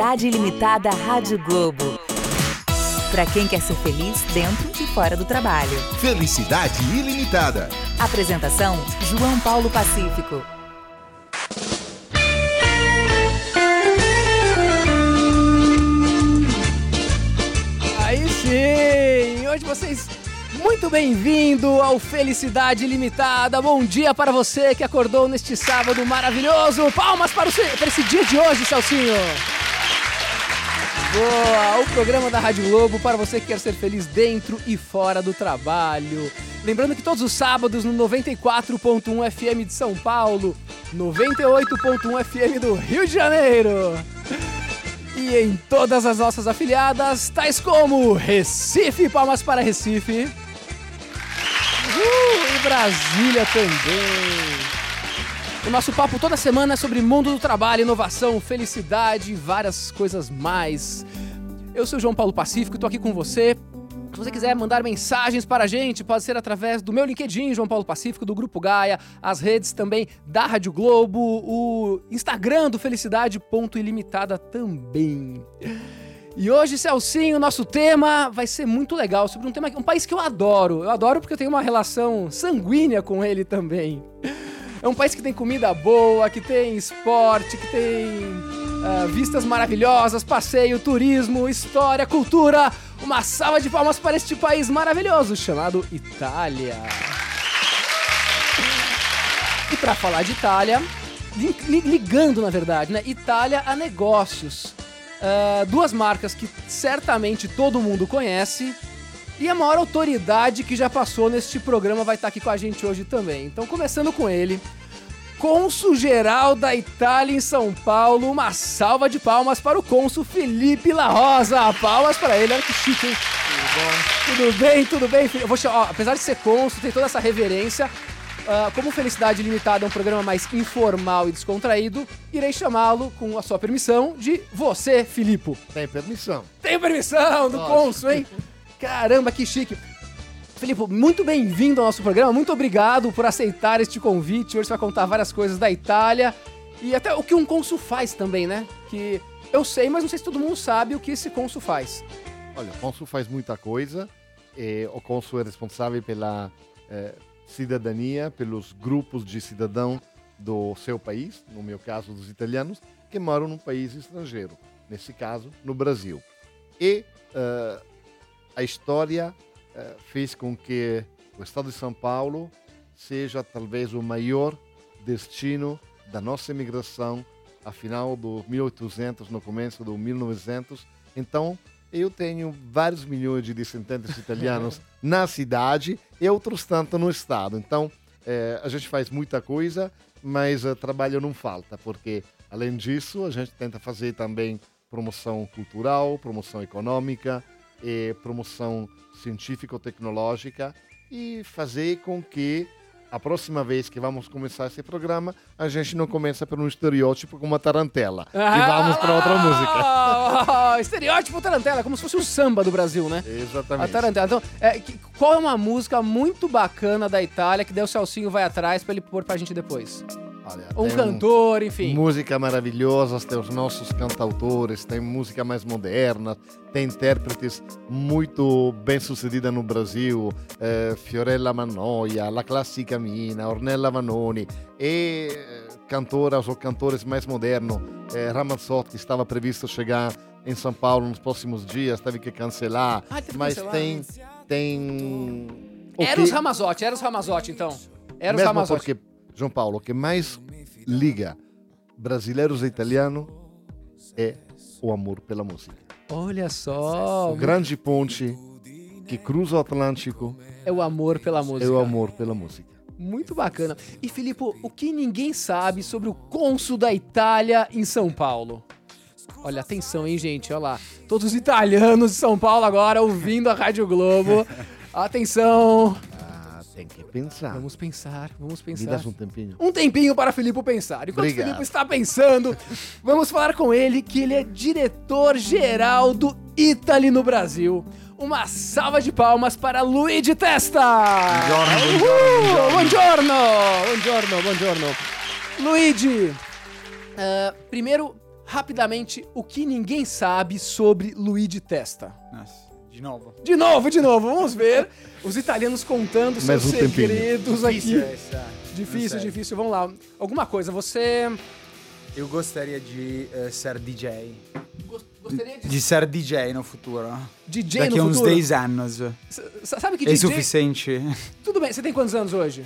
Felicidade Ilimitada Rádio Globo. Para quem quer ser feliz dentro e fora do trabalho. Felicidade Ilimitada. Apresentação: João Paulo Pacífico. Aí sim! Hoje vocês muito bem-vindo ao Felicidade Ilimitada. Bom dia para você que acordou neste sábado maravilhoso. Palmas para, o, para esse dia de hoje, Celcinho. Boa! O programa da Rádio Globo para você que quer ser feliz dentro e fora do trabalho. Lembrando que todos os sábados no 94.1 FM de São Paulo, 98.1 FM do Rio de Janeiro. E em todas as nossas afiliadas, tais como Recife, palmas para Recife. Uh, e Brasília também. O nosso papo toda semana é sobre mundo do trabalho, inovação, felicidade e várias coisas mais. Eu sou o João Paulo Pacífico, estou aqui com você. Se você quiser mandar mensagens para a gente, pode ser através do meu LinkedIn, João Paulo Pacífico, do Grupo Gaia, as redes também da Rádio Globo, o Instagram do Felicidade Ponto Ilimitada também. E hoje, Celcinho, nosso tema vai ser muito legal, sobre um tema, um país que eu adoro. Eu adoro porque eu tenho uma relação sanguínea com ele também. É um país que tem comida boa, que tem esporte, que tem uh, vistas maravilhosas, passeio, turismo, história, cultura. Uma salva de palmas para este país maravilhoso chamado Itália. E para falar de Itália, ligando na verdade, né? Itália a negócios. Uh, duas marcas que certamente todo mundo conhece. E a maior autoridade que já passou neste programa vai estar aqui com a gente hoje também. Então, começando com ele, Cônsul Geral da Itália em São Paulo. Uma salva de palmas para o cônsul Felipe La Rosa. Palmas para ele, olha que chique, hein? Tudo bem, tudo bem. Eu vou, ó, apesar de ser cônsul, tem toda essa reverência. Uh, como Felicidade Limitada é um programa mais informal e descontraído, irei chamá-lo, com a sua permissão, de você, Filipe. Tem permissão. Tem permissão do cônsul, hein? Caramba, que chique. Felipe, muito bem-vindo ao nosso programa. Muito obrigado por aceitar este convite. Hoje você vai contar várias coisas da Itália e até o que um cônsul faz também, né? Que eu sei, mas não sei se todo mundo sabe o que esse cônsul faz. Olha, o cônsul faz muita coisa. É, o cônsul é responsável pela é, cidadania, pelos grupos de cidadão do seu país, no meu caso dos italianos, que moram num país estrangeiro, nesse caso, no Brasil. E uh, a história uh, fez com que o estado de São Paulo seja talvez o maior destino da nossa imigração a final do 1800, no começo do 1900. Então, eu tenho vários milhões de descendentes italianos na cidade e outros tanto no estado. Então, é, a gente faz muita coisa, mas uh, trabalho não falta, porque além disso, a gente tenta fazer também promoção cultural, promoção econômica, e promoção científico-tecnológica e fazer com que a próxima vez que vamos começar esse programa, a gente não começa por um estereótipo como a tarantela. Ah, e vamos para outra música. Oh, estereótipo tarantela, como se fosse o samba do Brasil, né? Exatamente. A tarantela. Então, é, que, qual é uma música muito bacana da Itália que o Celcinho vai atrás para ele pôr pra gente depois? Olha, um cantor, enfim. Música maravilhosa, tem os nossos cantautores, tem música mais moderna, tem intérpretes muito bem sucedidas no Brasil, eh, Fiorella Mannoia, La Classica Mina, Ornella Vanoni e eh, cantoras ou cantores mais modernos. Eh, Ramazzotti estava previsto chegar em São Paulo nos próximos dias, teve que cancelar, ah, mas cancelar. tem tem Era os Ramazotti, era os Ramazotti então. Era os Mesmo Ramazotti. porque João Paulo, o que mais liga brasileiros e italianos é o amor pela música. Olha só. O grande ponte que cruza o Atlântico é o amor pela música. É o amor pela música. Muito bacana. E Filipe, o que ninguém sabe sobre o cônsul da Itália em São Paulo? Olha, atenção, hein, gente? Olha lá. Todos os italianos de São Paulo agora ouvindo a Rádio Globo. Atenção. Tem que pensar. Vamos pensar, vamos pensar. Me dá um tempinho. Um tempinho para Filipe pensar. Enquanto Obrigado. o Filipe está pensando, vamos falar com ele que ele é diretor-geral do Italy no Brasil. Uma salva de palmas para Luigi Testa! Buongiorno, buongiorno, buongiorno, buongiorno. Luigi, Ah, primeiro, rapidamente, o que ninguém sabe sobre Luigi Testa. Nossa, de novo. De novo, de novo, vamos ver os italianos contando seus um tempinho. segredos aqui. Difícil essa. Difícil, difícil. Vamos lá. Alguma coisa, você Eu gostaria de eh, ser DJ. gos- gostaria de De ser DJ no futuro. DJ Daqui a no uns futuro? 10 anos. S- Sabe que É DJ... suficiente. Tudo bem, você tem quantos anos hoje?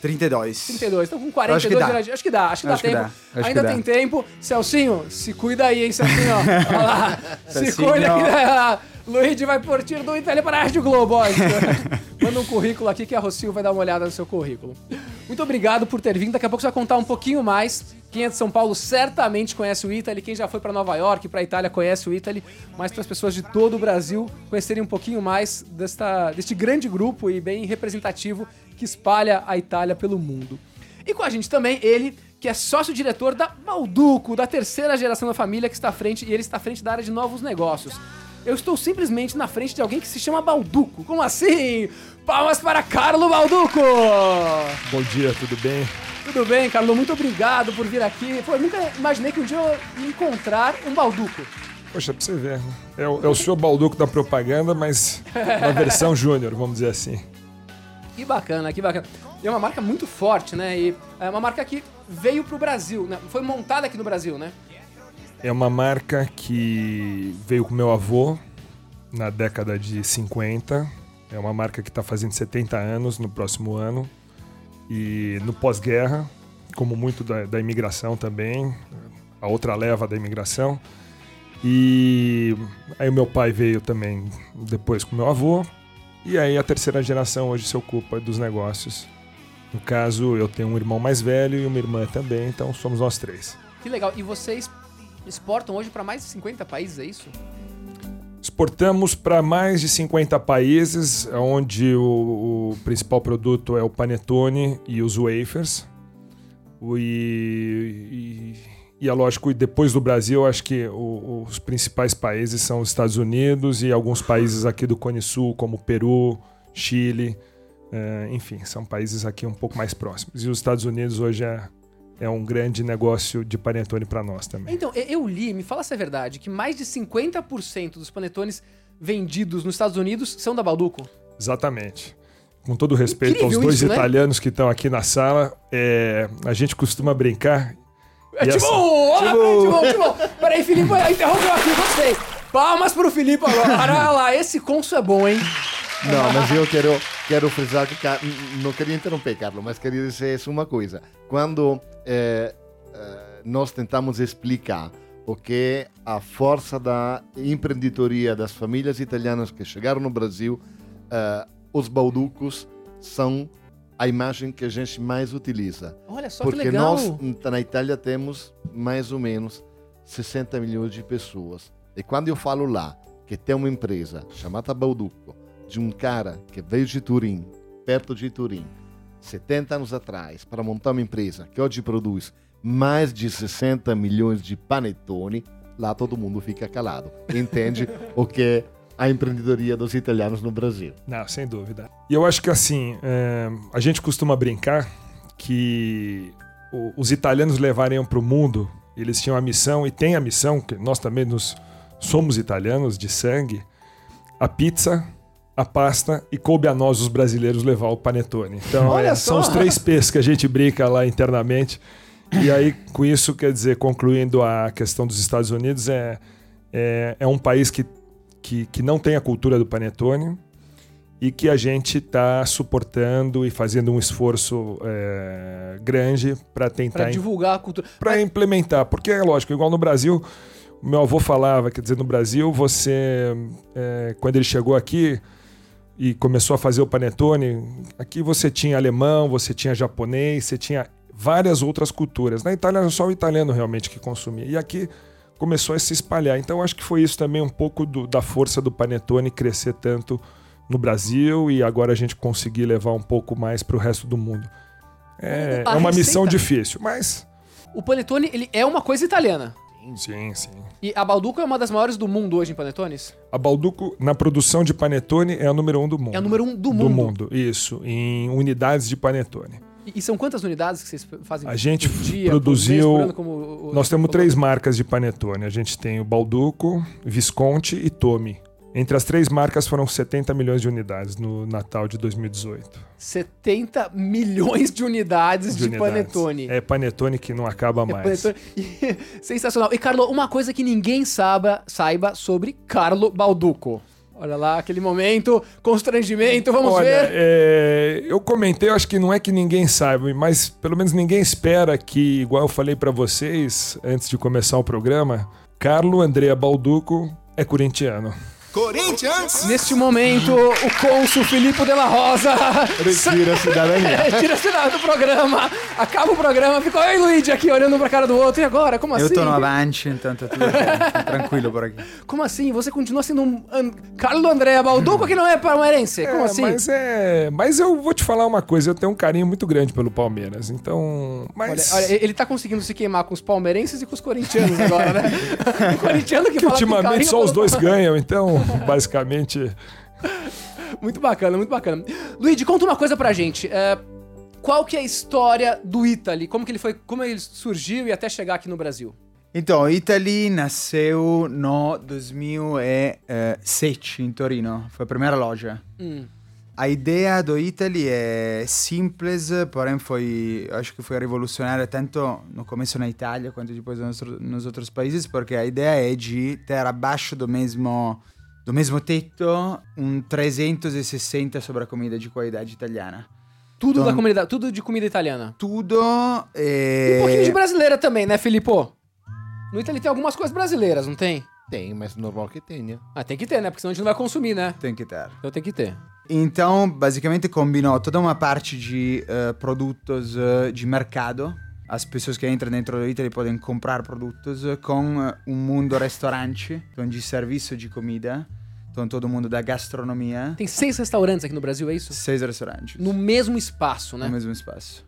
32. 32. Então com Acho 42 que dá. Acho que dá, acho que Acho dá que tempo. dá, acho Ainda que dá. tem tempo. Celcinho, se cuida aí, hein, Celcinho. Olha lá. se cuida aqui. Luigi vai partir do Itália para a Rádio Globo. ó. Manda um currículo aqui que a Rocio vai dar uma olhada no seu currículo. Muito obrigado por ter vindo. Daqui a pouco você vai contar um pouquinho mais. Quem é de São Paulo certamente conhece o Italy. Quem já foi para Nova York, para Itália, conhece o Italy. Mas para as pessoas de todo o Brasil conhecerem um pouquinho mais desta, deste grande grupo e bem representativo que espalha a Itália pelo mundo. E com a gente também ele, que é sócio-diretor da Balduco, da terceira geração da família que está à frente, e ele está à frente da área de novos negócios. Eu estou simplesmente na frente de alguém que se chama Balduco. Como assim? Palmas para Carlo Balduco! Bom dia, tudo bem? Tudo bem, Carlo? Muito obrigado por vir aqui. Pô, eu nunca imaginei que um dia eu ia encontrar um Balduco. Poxa, pra você ver. né? É o, é o senhor Balduco da propaganda, mas na versão júnior, vamos dizer assim. Que bacana, que bacana. É uma marca muito forte, né? E é uma marca que veio pro Brasil, né? Foi montada aqui no Brasil, né? É uma marca que veio com meu avô na década de 50. É uma marca que está fazendo 70 anos no próximo ano. E no pós-guerra, como muito da, da imigração também, a outra leva da imigração. E aí o meu pai veio também depois com meu avô. E aí a terceira geração hoje se ocupa dos negócios. No caso, eu tenho um irmão mais velho e uma irmã também, então somos nós três. Que legal. E vocês exportam hoje para mais de 50 países, é isso? Exportamos para mais de 50 países, onde o, o principal produto é o panetone e os wafers. O- E, e, e é lógico, depois do Brasil, acho que o- os principais países são os Estados Unidos e alguns países aqui do Cone Sul, como Peru, Chile. eh, enfim, são países aqui um pouco mais próximos. E os Estados Unidos hoje é, é um grande negócio de panetone para nós também. Então, eu li, me fala se é verdade, que mais de 50% dos panetones vendidos nos Estados Unidos são da Balduco. Exatamente. Com todo respeito Incrível aos dois isso, né? italianos que estão aqui na sala, é, a gente costuma brincar. Essa- olha, tipo, tipo, peraí, Filipe, interrompeu aqui, gostei. Palmas pro Filipe agora. Olha lá, esse conso é bom, hein? Não, mas eu quero, quero frisar que. Não queria interromper, Carlos, mas queria dizer uma coisa. Quando eh, eh, nós tentamos explicar o que é a força da empreendedoria das famílias italianas que chegaram no Brasil, eh, os balducos são a imagem que a gente mais utiliza. Olha só que Porque legal. nós, na Itália, temos mais ou menos 60 milhões de pessoas. E quando eu falo lá que tem uma empresa chamada Balduco, de um cara que veio de Turim, perto de Turim, 70 anos atrás, para montar uma empresa que hoje produz mais de 60 milhões de panetone, lá todo mundo fica calado. Entende o que é a empreendedoria dos italianos no Brasil. Não, sem dúvida. E eu acho que assim, é, a gente costuma brincar que o- os italianos levariam para o mundo, eles tinham a missão, e têm a missão, que nós também nos somos italianos de sangue, a pizza, a pasta e coube a nós, os brasileiros, levar o panetone. Então, é, são os três P's que a gente brinca lá internamente. E aí, com isso, quer dizer, concluindo a questão dos Estados Unidos, é, é, é um país que, que, que não tem a cultura do panetone e que a gente está suportando e fazendo um esforço é, grande para tentar divulgar a cultura. para implementar. Porque é lógico, igual no Brasil, meu avô falava, quer dizer, no Brasil, você, é, quando ele chegou aqui e começou a fazer o panetone, aqui você tinha alemão, você tinha japonês, você tinha várias outras culturas. Na Itália era só o italiano realmente que consumia. E aqui começou a se espalhar. Então acho que foi isso também um pouco do- da força do panetone crescer tanto no Brasil e agora a gente conseguir levar um pouco mais para o resto do mundo. É, é uma missão difícil, mas O panetone, ele é uma coisa italiana. sim, sim. E a Balduco é uma das maiores do mundo hoje em panetones? A Balduco, na produção de panetone, é a número um do mundo. É a número um do Do mundo. mundo, isso. Em unidades de panetone. E, são quantas unidades que vocês fazem A gente dia, produziu- mês, ano, como Nós temos três marcas de panetone. A gente tem o Balduco, Visconti e Tomi. Entre as três marcas foram 70 milhões de unidades no Natal de 2018. 70 milhões de unidades de, unidades. panetone. É panetone que não acaba É mais. Sensacional. E, Carlo, uma coisa que ninguém saiba, saiba sobre Carlo Balduco. Olha lá, aquele momento, constrangimento, vamos Olha, ver. é, eu comentei, acho que não é que ninguém saiba, mas pelo menos ninguém espera que, igual eu falei pra vocês antes de começar o programa, Carlo Andrea Balduco é corintiano. Corinthians! Neste momento, o cônsul Filipe de la Rosa Retira a cidadania. tira-se da- do programa, acaba o programa, fica eu e Luigi aqui olhando um pra cara do outro. E agora? Como Eu assim? tô no Avante, então tá tudo tranquilo por aqui. Como assim? Você continua sendo um An- Carlo Andrea Balduco que não é palmeirense? Como É, assim? Mas é. Mas eu vou te falar uma coisa, eu tenho um carinho muito grande pelo Palmeiras. Então. Olha, Mas. olha, ele tá conseguindo se queimar com os palmeirenses e com os corintianos agora, né? o corintiano que que fala ultimamente só os dois ganham, então, basicamente. Muito bacana, muito bacana. Luigi, conta uma coisa pra gente. é, qual que é a história do Italy? Como que ele foi, como ele surgiu e até chegar aqui no Brasil? Então, o Italy nasceu no 2007 em Torino. Foi a primeira loja. Hum. A ideia do Italy é simples, porém foi, acho que foi revolucionária tanto no começo na Itália quanto depois nos, nos outros países, porque a ideia é de ter abaixo do mesmo, do mesmo teto um 360 sobre a comida de qualidade italiana. Tudo Então- da comunidade, tudo de comida italiana. Tudo E é... um pouquinho de brasileira também, né, Filippo? No Italy tem algumas coisas brasileiras, não tem? Tem, mas normal que tenha. Ah, tem que ter, né? Porque senão a gente não vai consumir, né? Tem que ter. Então tem que ter. Então, basicamente combinou toda uma parte de eh, produtos eh, de mercado. As pessoas que entram dentro do Italy podem comprar produtos eh, com eh, um mundo restaurante, então de serviço de comida. Então todo mundo da gastronomia. Tem seis restaurantes aqui no Brasil, é isso? Seis restaurantes. No mesmo espaço, né? no mesmo espaço.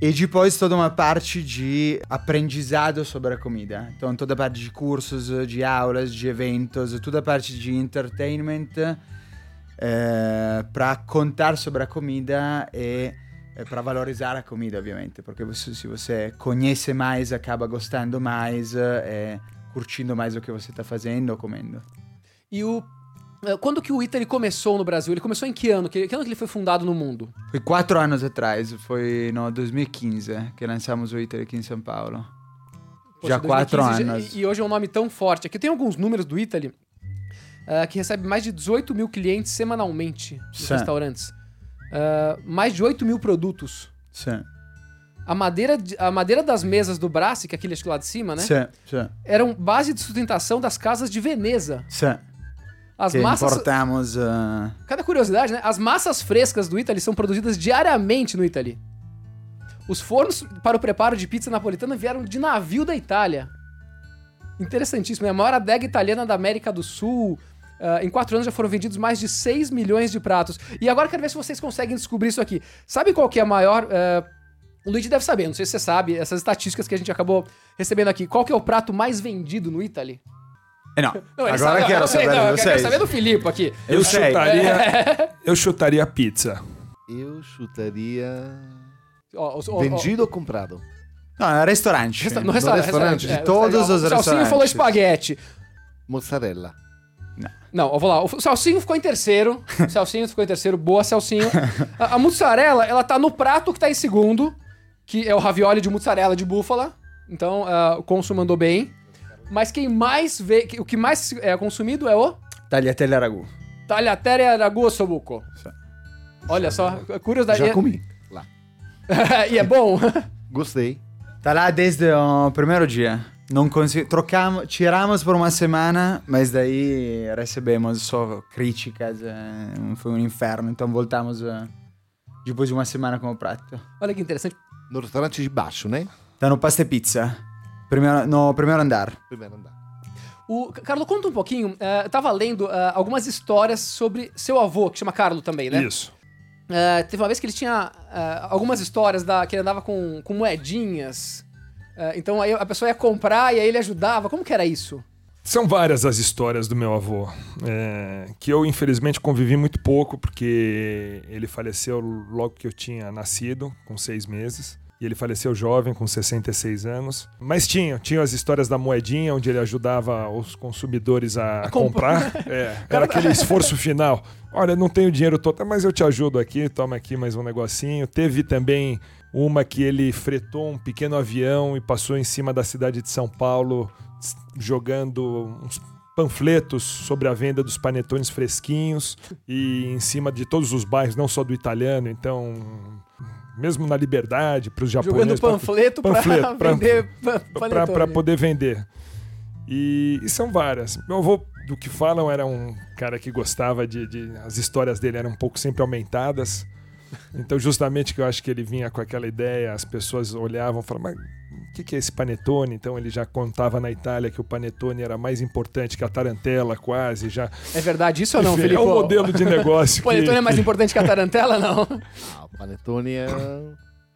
E depois toda uma parte de aprendizado sobre a comida. Então toda a parte de cursos, de aulas, de eventos, toda a parte de entertainment para contar sobre a comida e para valorizar a comida, ovviamente. Porque você- se você conhece mais, acaba gostando mais e curtindo mais o que você está fazendo ou comendo. E o. eh, Quando que o Italy começou no Brasil? Ele começou em que ano? Que, que ano que ele foi fundado no mundo? Foi quatro anos atrás, foi no 2015 que lançamos o Italy aqui em São Paulo. Já 2015, quatro anos. E, e hoje é um nome tão forte. Aqui tem alguns números do Italy eh, que recebe mais de 18 mil clientes semanalmente nos Sim. restaurantes. Eh, mais de 8 mil produtos. Sim. A madeira, de- a madeira das mesas do Brassi, que é aquele acho que lá de cima, né? Sim, sim, Eram base de sustentação das casas de Veneza. sim. As que massas. importamos. ah, Cada curiosidade, né? As massas frescas do Italy são produzidas diariamente no Italy. Os fornos para o preparo de pizza napolitana vieram de navio da Itália. Interessantíssimo. É a maior adega italiana da América do Sul. Ah, em quatro anos já foram vendidos mais de 6 milhões de pratos. E agora quero ver se vocês conseguem descobrir isso aqui. Sabe qual que é a maior... ah, o Luigi deve saber, não sei se você sabe, essas estatísticas que a gente acabou recebendo aqui. Qual que é o prato mais vendido no Italy? Eh, não, Não, agora sabe- quero eu sei, saber não, eu quero saber do Filipe aqui. Eu Eu sei. chutaria. eu chutaria pizza. Eu chutaria. Os- ó, ó, Vendido ou comprado? Não, é restaurante. Resta- no restaurante, restaurante, restaurante, de todos os O Salsinho restaurantes. falou espaguete. Mozzarella. Não, eu vou lá. O Salsinho ficou em terceiro. O Salsinho ficou em terceiro. Boa, Salsinho. A, a mussarela, ela tá no prato que tá em segundo, que é o ravioli de mussarela de búfala. Então, ah, o Consul mandou bem. Mas quem mais vê... O que mais é consumido é o Tagliatelle ragu. tagliatelle ragu sobuco. Olha só, curiosidade. Já comi. Lá. e é bom. Gostei. Tá lá desde o primeiro dia. Não consegui... Trocamos, tiramos por uma semana, mas daí recebemos só críticas. eh, Foi um inferno, então voltamos eh, depois de uma semana com o prato. Olha que interessante. No restaurante de baixo, né? Tá no Pasta e Pizza. Primeiro, no primeiro andar. Primeiro andar. O, Carlos, conta um pouquinho. eh, eu tava lendo eh, algumas histórias sobre seu avô, que chama Carlo também, né? Isso. Eh, teve uma vez que ele tinha eh, algumas histórias da, que ele andava com, com moedinhas. Então aí a pessoa ia comprar e aí ele ajudava. Como que era isso? São várias as histórias do meu avô, é, que eu infelizmente convivi muito pouco, porque ele faleceu logo que eu tinha nascido, com seis meses. E ele faleceu jovem, com 66 anos. Mas tinha, tinha as histórias da moedinha, onde ele ajudava os consumidores a, A comp- comprar. É, era aquele esforço final. Olha, não tenho dinheiro todo, mas eu te ajudo aqui, toma aqui mais um negocinho. Teve também uma que ele fretou um pequeno avião e passou em cima da cidade de São Paulo, jogando uns panfletos sobre a venda dos panetones fresquinhos e em cima de todos os bairros, não só do italiano, então mesmo na Liberdade, para os Jogando japoneses, pra- panfleto, para panetone. poder vender. E, e são várias. Meu avô, do que falam, era um cara que gostava de, de- As histórias dele eram um pouco sempre aumentadas. Então, justamente que eu acho que ele vinha com aquela ideia, as pessoas olhavam e falavam, mas o que, que é esse panetone? Então, ele já contava na Itália que o panetone era mais importante que a tarantela, quase. já É verdade isso ou não, Enfim, Felipe? É um modelo de negócio. O panetone que- é mais importante que a tarantela, não? Ah, o Panetone é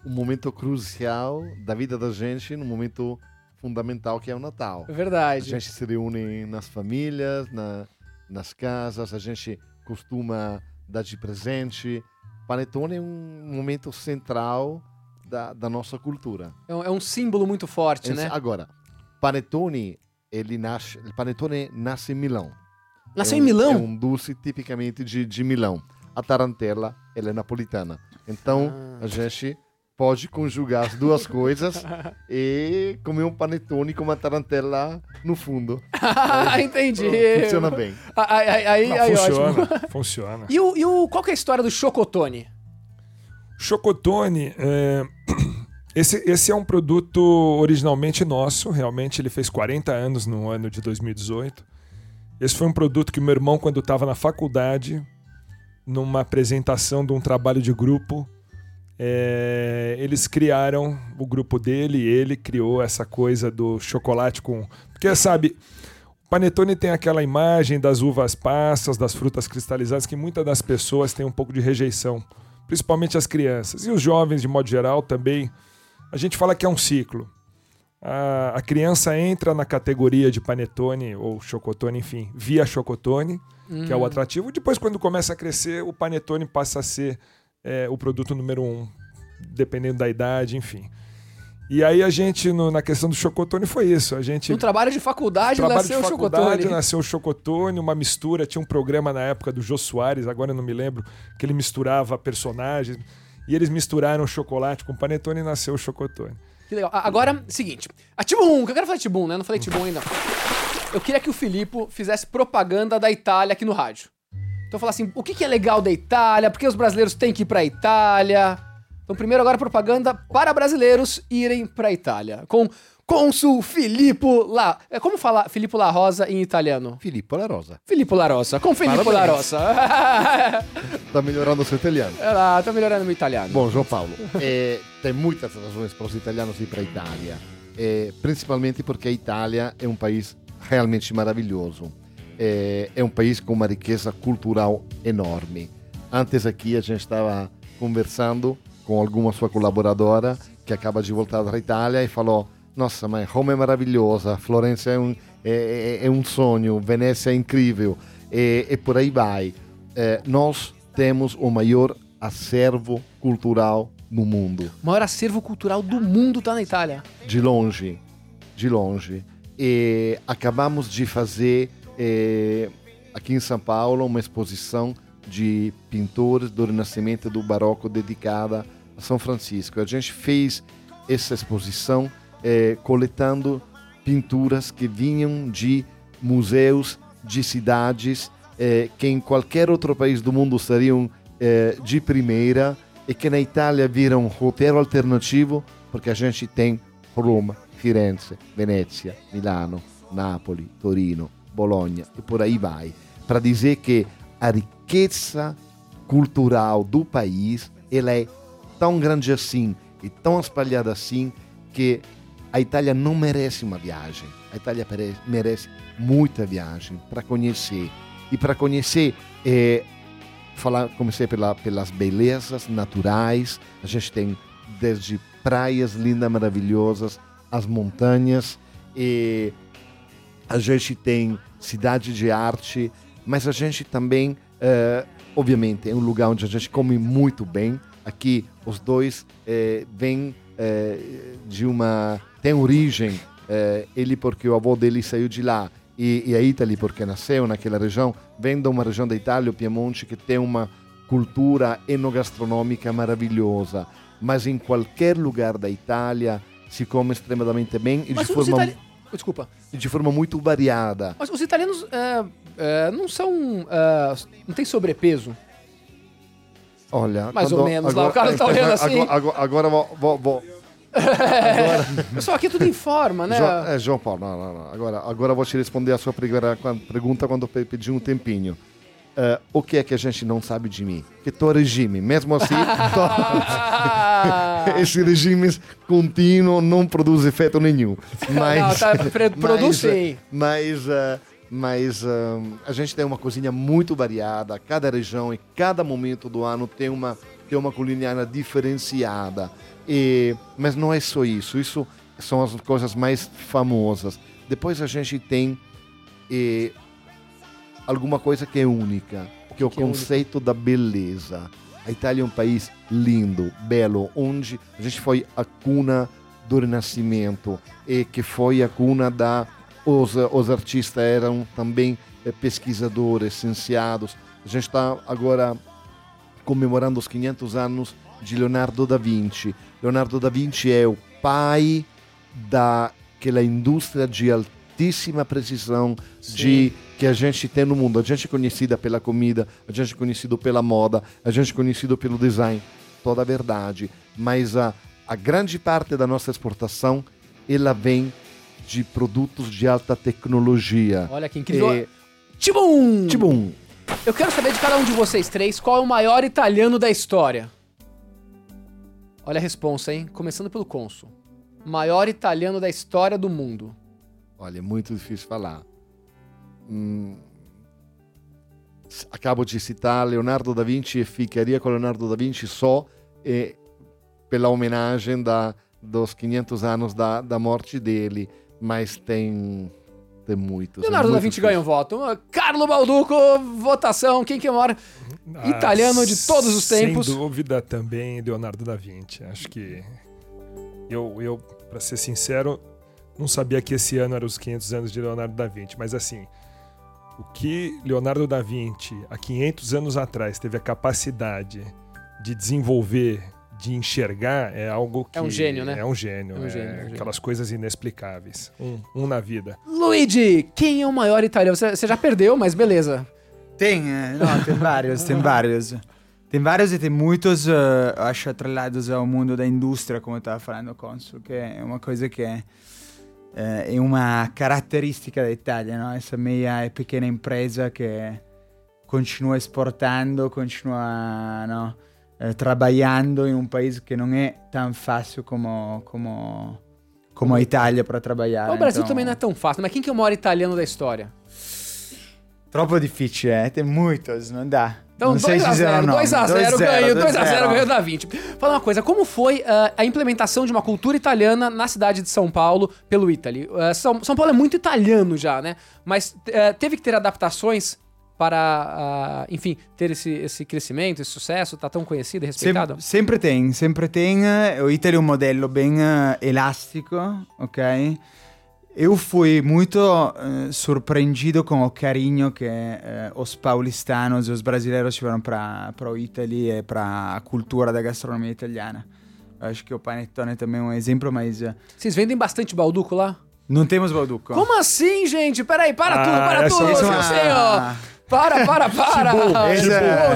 um momento crucial da vida da gente, num momento fundamental que é o Natal. É A verdade. gente se reúne nas famílias, na- nas casas, a gente costuma dar de presente. Panetone é um momento central da, da nossa cultura. É um, é um símbolo muito forte, né? Agora, Panetone, ele nasce, Panetone nasce em Milão. Nasceu é em um- Milão? É um doce tipicamente de, de Milão. A tarantela, ela é napolitana. Então, Ah. a gente pode conjugar as duas coisas e comer um panetone com uma tarantela no fundo. Ah, entendi. Funciona bem. Aí, aí, aí, Não, aí, funciona, ótimo. funciona. E, o, e o, qual que é a história do chocotone? Chocotone, é, esse, esse é um produto originalmente nosso, realmente ele fez 40 anos no ano de 2018. Esse foi um produto que meu irmão, quando estava na faculdade, numa apresentação de um trabalho de grupo, é, eles criaram o grupo dele e ele criou essa coisa do chocolate com. Porque, sabe, o panetone tem aquela imagem das uvas passas, das frutas cristalizadas, que muitas das pessoas têm um pouco de rejeição principalmente as crianças. E os jovens, de modo geral, também. A gente fala que é um ciclo. A, a criança entra na categoria de panetone ou chocotone, enfim, via chocotone, que é o atrativo. Depois, quando começa a crescer, o panetone passa a ser é, o produto número um, dependendo da idade, enfim. E aí a gente, no- na questão do chocotone, foi isso. A gente No trabalho de faculdade trabalho nasceu de o faculdade, chocotone. nasceu o chocotone, uma mistura. Tinha um programa na época do Jô Soares, agora eu não me lembro, que ele misturava personagens. E eles misturaram chocolate com panetone e nasceu o chocotone. Que legal. Agora, seguinte. A Tibum, que eu quero falar Tibum, né? Não falei Tibum ainda. Eu queria que o Filippo fizesse propaganda da Itália aqui no rádio. Então falar assim, o que, que é legal da Itália? Por que os brasileiros têm que ir pra Itália? Então primeiro agora propaganda para brasileiros irem pra Itália. Com Cônsul Filippo La... É como falar Filippo La Rosa em italiano? Filippo La Rosa. Filippo La Rosa. Com Filippo La. Rosa. Tá melhorando o seu italiano. Ela tá melhorando meu italiano. Bom, João Paulo, eh, tem muitas razões para os italianos ir para a Itália, eh, principalmente porque a Itália é um país realmente maravilhoso. Eh, é um país com uma riqueza cultural enorme. Antes aqui a gente estava conversando com alguma sua colaboradora que acaba de voltar da Itália e falou: Nossa, mas Roma é maravilhosa, Florença é um, é, é- é um sonho, Venezia é incrível e, e por aí vai. Eh, nós temos o maior acervo cultural no mundo, O maior acervo cultural do mundo tá na Itália. de longe, de longe. E acabamos de fazer eh, aqui em São Paulo uma exposição de pintores do Renascimento e do Barroco dedicada a São Francisco. A gente fez essa exposição eh, coletando pinturas que vinham de museus de cidades eh, que em qualquer outro país do mundo seriam eh, de primeira e que na Itália viram roteiro alternativo porque a gente tem Roma, Firenze, Venezia, Milano, Napoli, Torino, Bologna e por aí vai, para dizer que a riqueza cultural do país ela é tão grande assim e tão espalhada assim que a Itália não merece uma viagem. A Itália merece muita viagem para conhecer. E para conhecer, é, falar, comecei pela, pelas belezas naturais. A gente tem desde praias lindas, maravilhosas, as montanhas. E a gente tem cidade de arte, mas a gente também, eh, obviamente, é um lugar onde a gente come muito bem. Aqui, os dois eh, vêm eh, de uma. tem origem, eh, ele porque o avô dele saiu de lá, e, e a Italy porque nasceu naquela região, vem de uma região da Itália, o Piemonte, que tem uma cultura enogastronomica maravilhosa. Mas em qualquer lugar da Itália se come extremamente bem e de Mas os forma, itali... Desculpa. de forma muito variada. Mas os italianos é, é, não são. é, não tem sobrepeso. Olha, Mais ou menos lá, o cara tá olhando assim. Agora, agora, agora vou, vou, vou- Pessoal, aqui é tudo em forma, né? João, é, João Paulo, não, não, não. Agora, agora vou te responder a sua primeira pergunta quando pe- pedi um tempinho. Eh, o que é que a gente não sabe de mim? Que tô regime. Mesmo assim, tô... esse regime contínuo não produz efeito nenhum. Mas, Não, tá, pre- produz mas, sim. Mas, eh, mas a gente tem uma cozinha muito variada. Cada região e cada momento do ano tem uma, tem uma culinária diferenciada. E, mas não é só isso. Isso são as coisas mais famosas. Depois a gente tem eh, alguma coisa que é única, que é o que é único? conceito da beleza. A Itália é um país lindo, belo, onde a gente foi a cuna do Renascimento e que foi a cuna da os, os artistas eram também eh, pesquisadores, cienciados. A gente está agora comemorando os 500 anos de Leonardo da Vinci. Leonardo da Vinci é o pai daquela indústria de altíssima precisão de que a gente tem no mundo. A gente é conhecida pela comida, a gente é conhecido pela moda, a gente é conhecido pelo design. Toda a verdade. Mas a, a grande parte da nossa exportação ela vem de produtos de alta tecnologia. Olha que incrível. É, Tibum! tipo um, Eu quero saber de cada um de vocês três qual é o maior italiano da história. Olha a responsa, hein? Começando pelo cônsul. Maior italiano da história do mundo. Olha, é muito difícil falar. Hum, acabo de citar Leonardo da Vinci e ficaria com Leonardo da Vinci só eh, pela homenagem da, dos 500 anos da, da morte dele, mas tem, tem muitos. é Leonardo da Vinci difícil. ganha um voto. Carlo Balduco, votação. Quem que é o maior italiano de todos os tempos? Sem dúvida também Leonardo da Vinci. Acho que eu, eu para ser sincero, não sabia que esse ano eram os 500 anos de Leonardo da Vinci, mas assim, o que Leonardo da Vinci há 500 anos atrás teve a capacidade de desenvolver, de enxergar, é algo que É um gênio, né? É um gênio, É um é gênio, é um gênio. aquelas coisas inexplicáveis, um, um na vida. Luigi, quem é o maior italiano? Você você já perdeu, mas beleza. Tem, eh, no, tem vários, tem vários. Tem vários e tem muitos, eu acho, atrelados ao mundo da indústria, como eu estava falando, Consul, que é uma coisa que é, eh, é uma caratteristica da Itália, no? essa meia e pequena empresa que continua esportando, continua no, eh, trabalhando in un paese che non è tan fácil como, como, como a Itália para trabalhar. o Brasil então- também não é tão fácil, mas quem que é o maior italiano da história? Troppo difficile, eh? Tem muitos, não dá. Então, não sei 2x0, dizer o nome. 2x0 ganhou, 2x0 2-0. ganhou da 20. Fala uma coisa, como foi ah, a implementação de uma cultura italiana na cidade de São Paulo pelo Italy? Ah, São, São Paulo é muito italiano já, né? Mas eh, teve que ter adaptações para, ah, enfim, ter esse, esse crescimento, esse sucesso, tá tão conhecido e respeitado? Sem- sempre tem, sempre tem. O Italy é um modelo bem eh, elástico, ok? Eu fui muito eh, surpreendido com o carinho que eh, os paulistanos e os brasileiros tiveram para o Italy e para a cultura da gastronomia italiana. Acho que o panettone também é um exemplo, mas Vocês vendem bastante balduco lá? não temos balduco. Como assim, gente? Peraí, para Ah, tudo, para essa- tudo, uma- senhor! Para, para, para! Esse é-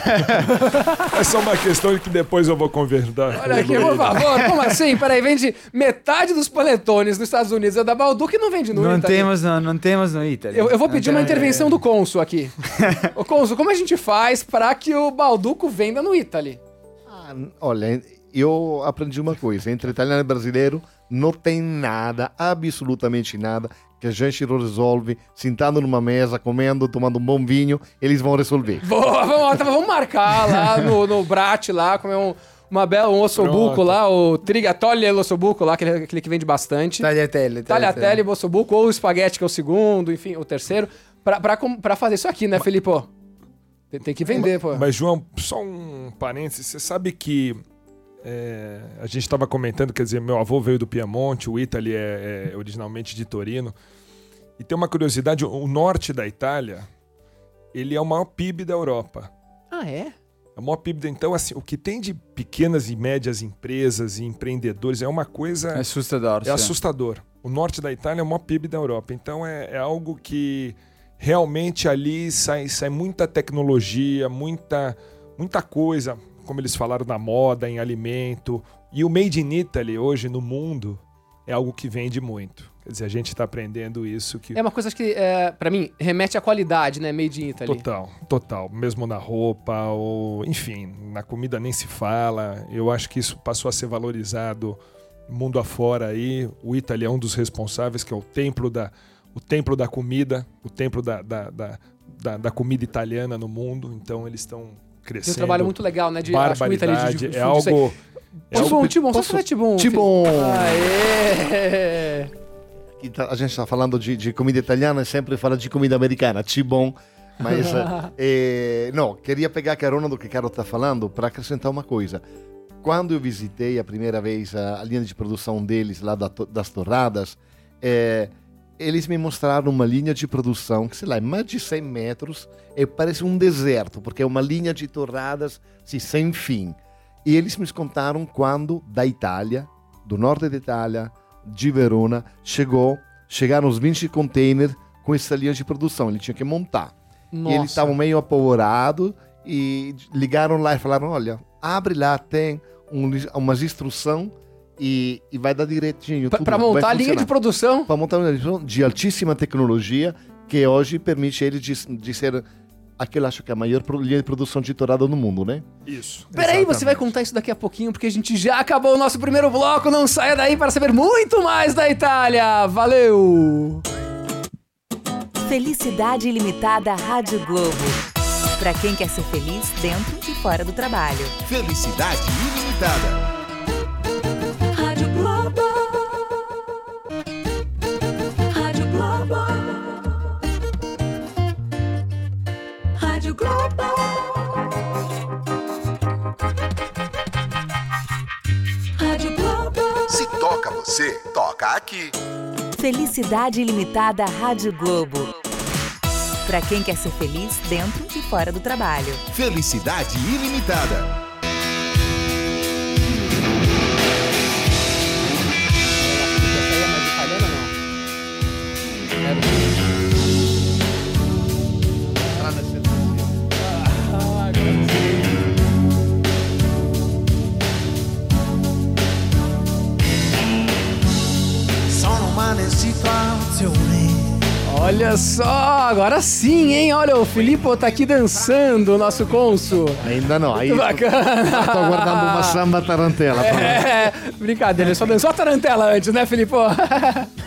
É só uma questão de que depois eu vou conversar. Olha aqui, por favor, como assim? Peraí, vende metade dos panetones nos Estados Unidos é da Balduco e não vende no Não Italy. temos, no, não temos no Italy. Eu, eu vou Não pedir uma temos- intervenção do Consul aqui. Ô Consul, como a gente faz para que o Balduco venda no Italy? Ah, olha, eu aprendi uma coisa: entre italiano e brasileiro não tem nada, absolutamente nada, que a gente não resolve sentando numa mesa, comendo, tomando um bom vinho, eles vão resolver. Boa, vamos, lá, então vamos marcar lá no, no Brat, lá, comer um, uma bela, um ossobuco Pronto. lá, o trigatoglie l'ossobuco lá, aquele, aquele que vende bastante. Tagliatelle. Tagliatelle, ossobuco, ou o espaguete, que é o segundo, enfim, o terceiro. Pra, pra, pra fazer isso aqui, né, Felipe? Tem, tem que vender, pô. Mas, João, só um parênteses. Você sabe que é, a gente estava comentando, quer dizer, meu avô veio do Piemonte, o Italy é, é originalmente de Torino. E tem uma curiosidade, o norte da Itália, ele é o maior PIB da Europa. Ah, é? É o maior PIB. da- Então, assim, o que tem de pequenas e médias empresas e empreendedores é uma coisa... É assustador. É sim. assustador. O norte da Itália é o maior PIB da Europa. Então é, é algo que realmente ali sai, sai muita tecnologia, muita, muita coisa, como eles falaram na moda, em alimento. E o Made in Italy hoje no mundo é algo que vende muito. Quer dizer, a gente está aprendendo isso que. É uma coisa que, é, pra mim, remete à qualidade, né? Made in Italy. Total, total. Mesmo na roupa, ou enfim, na comida nem se fala. Eu acho que isso passou a ser valorizado mundo afora aí. O Italy é um dos responsáveis, que é o templo da, o templo da comida, o templo da, da, da, da- da comida italiana no mundo. Então eles estão Tem crescendo. um trabalho muito legal, né? De, barbaridade. de- de- é de- algo. É algo Tibum, Tibum, só posso- falar Tibum. Tibum. Aê! E tá- A gente está falando de, de comida italiana e sempre fala de comida americana, bom. Mas, eh, não, queria pegar a carona do que o Caro está falando para acrescentar uma coisa. Quando eu visitei a primeira vez a, a linha de produção deles, lá da das torradas, eh, eles me mostraram uma linha de produção que, sei lá, é mais de 100 metros e parece um deserto, porque é uma linha de torradas assim, sem fim. E eles me contaram quando da Itália, do norte da Itália, de Verona, chegou, chegaram os 20 containers com essa linha de produção. Ele tinha que montar. E eles Nossa. estavam meio apavorados e ligaram lá e falaram: olha, abre lá, tem um, umas instrução e, e vai dar direitinho. Vai montar a linha de funcionar." produção. Para montar uma linha de produção de altíssima tecnologia que hoje permite ele de, de ser aquele, acho que é a maior linha de produção de torrada no mundo, né? Isso. Peraí, você vai contar isso daqui a pouquinho, porque a gente já acabou o nosso primeiro bloco. Não saia daí para saber muito mais da Itália. Valeu! Felicidade Ilimitada Rádio Globo. Pra quem quer ser feliz dentro e fora do trabalho. Felicidade ilimitada. Rádio Globo. Rádio Globo. Se toca você, toca aqui. Felicidade Ilimitada Rádio Globo. Pra quem quer ser feliz dentro e fora do trabalho. Felicidade ilimitada. Essa só, agora sim, hein? Olha, o Filippo tá aqui dançando, o nosso cônsul. Ainda não. Aí Muito bacana. estou guardando uma samba tarantela. É, brincadeira, só dançou a tarantela antes, né, Filippo?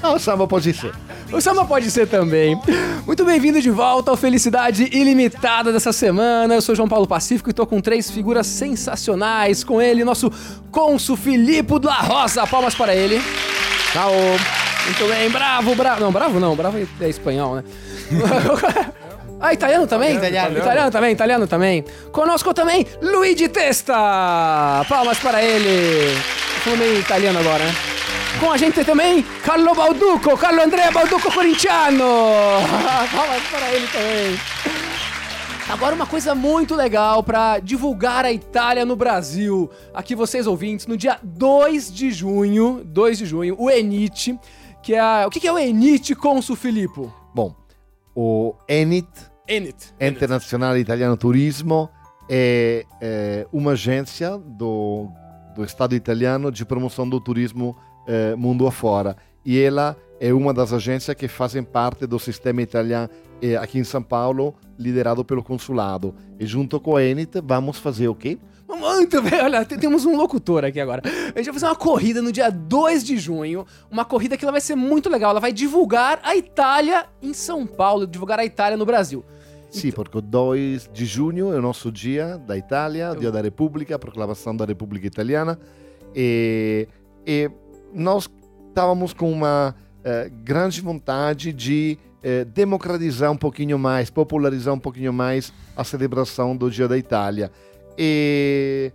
Não, samba pode ser. O samba pode ser também. Muito bem-vindo de volta ao Felicidade Ilimitada dessa semana. Eu sou João Paulo Pacífico e tô com três figuras sensacionais. Com ele, nosso cônsul Filippo da Rosa. Palmas para ele. Tchau. Muito bem, bravo, bravo. Não, bravo não, bravo é espanhol, né? ah, italiano também? Italiano. Italiano também, italiano também. Conosco também, Luigi Testa. Palmas para ele. Falou meio italiano agora, né? Com a gente também, Carlo Balduco, Carlo Andrea Balduco Corintiano. Palmas para ele também. Agora uma coisa muito legal pra divulgar a Itália no Brasil. Aqui vocês ouvintes, no dia 2 de junho, 2 de junho, o Enit, que é a... O que que é o Enit, Consul Filippo? Bom, o ENIT, Enit. Internacional Italiano Turismo, é, é uma agência do, do Estado italiano de promoção do turismo eh, mundo afora. E ela é uma das agências que fazem parte do sistema italiano eh, aqui em São Paulo, liderado pelo consulado. E junto com a ENIT, vamos fazer o quê? Muito bem, olha, te- temos um locutor aqui agora. A gente vai fazer uma corrida no dia 2 de junho, uma corrida que ela vai ser muito legal. Ela vai divulgar a Itália em São Paulo, divulgar a Itália no Brasil. Sim, porque o 2 de junho é o nosso dia da Itália, dia da República, proclamação da República Italiana. E, e nós estávamos com uma eh, grande vontade de eh, democratizar um pouquinho mais, popularizar um pouquinho mais a celebração do Dia da Itália. E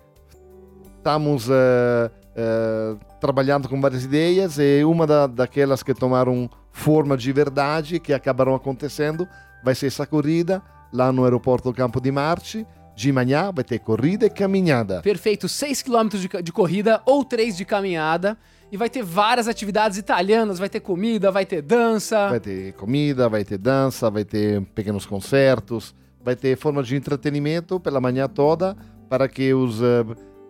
estamos eh, eh, trabalhando com várias ideias e uma da, daquelas que tomaram forma de verdade, que acabaram acontecendo, vai ser essa corrida lá no aeroporto Campo de Marte. De manhã vai ter corrida e caminhada. Perfeito, 6 km de, de corrida ou 3 de caminhada. E vai ter várias atividades italianas, vai ter comida, vai ter dança. Vai ter comida, vai ter dança, vai ter pequenos concertos, vai ter forma de entretenimento pela manhã toda para que os eh,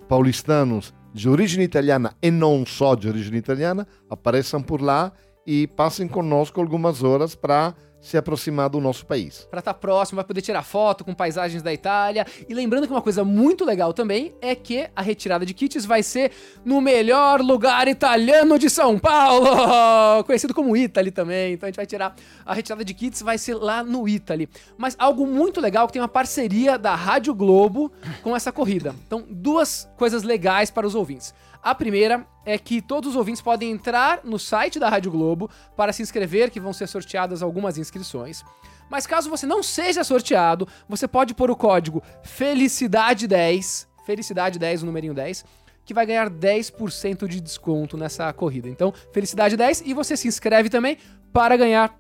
paulistanos de origem italiana e não só de origem italiana apareçam por lá e passem conosco algumas horas para se aproximar do nosso país. Pra estar próximo, vai poder tirar foto com paisagens da Itália. E lembrando que uma coisa muito legal também é que a retirada de kits vai ser no melhor lugar italiano de São Paulo, conhecido como Italy também. Então a gente vai tirar a retirada de kits, vai ser lá no Italy. Mas algo muito legal que tem uma parceria da Rádio Globo com essa corrida. Então, duas coisas legais para os ouvintes. A primeira é que todos os ouvintes podem entrar no site da Rádio Globo para se inscrever, que vão ser sorteadas algumas inscrições. Mas caso você não seja sorteado, você pode pôr o código Felicidade10, Felicidade10, o numerinho 10, que vai ganhar 10% de desconto nessa corrida. Então, Felicidade10 e você se inscreve também para ganhar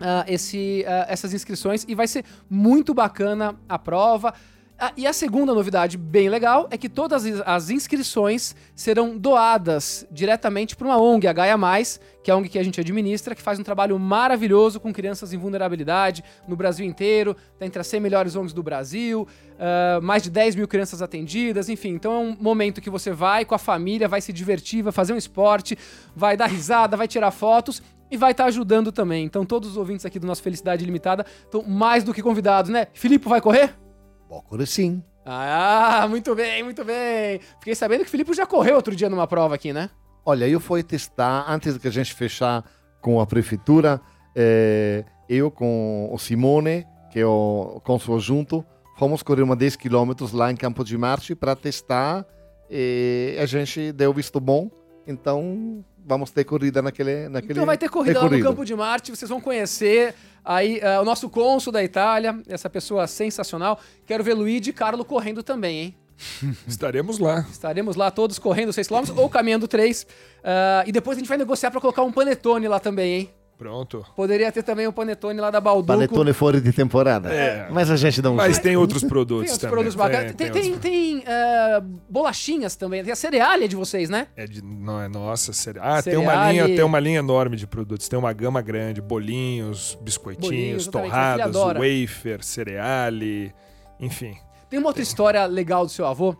ah, esse, ah, essas inscrições e vai ser muito bacana a prova. Ah, e a segunda novidade bem legal é que todas as- inscrições serão doadas diretamente para uma ONG, a Gaia Mais, que é a ONG que a gente administra, que faz um trabalho maravilhoso com crianças em vulnerabilidade no Brasil inteiro, está entre as 100 melhores ONGs do Brasil, ah, mais de 10 mil crianças atendidas, enfim. Então é um momento que você vai com a família, vai se divertir, vai fazer um esporte, vai dar risada, vai tirar fotos e vai estar ajudando também. Então todos os ouvintes aqui do nosso Felicidade Limitada estão mais do que convidados, né? Filipe vai correr? Correr sim. Ah, muito bem, muito bem. Fiquei sabendo que o Filipe já correu outro dia numa prova aqui, né? Olha, eu fui testar, antes que a gente fechar com a prefeitura, eh, eu com o Simone, que é o cônsul junto, fomos correr uma 10 quilômetros lá em Campo de Marte para testar e a gente deu visto bom, então vamos ter corrida naquele, naquele Então vai ter corrida lá no. Campo de Marte, vocês vão conhecer aí ah, o nosso cônsul da Itália, essa pessoa sensacional. Quero ver Luigi e Carlo correndo também, hein? Estaremos lá. Estaremos lá todos correndo 6 km ou caminhando 3. e depois a gente vai negociar para colocar um panetone lá também, hein? Pronto. Poderia ter também um panetone lá da Balduco. Panetone fora de temporada. É. Mas a gente não Mas tem outros produtos Tem outros também. produtos bacanas. Tem, tem, outros- tem, ah, bolachinhas também. Tem a cereália de vocês, né? É de, não é nossa, sério. Ah, tem uma linha, tem uma linha enorme de produtos. Tem uma gama grande, bolinhos, biscoitinhos, Bolinhos, torradas, wafer, cereale, enfim. Tem uma outra história legal do seu avô,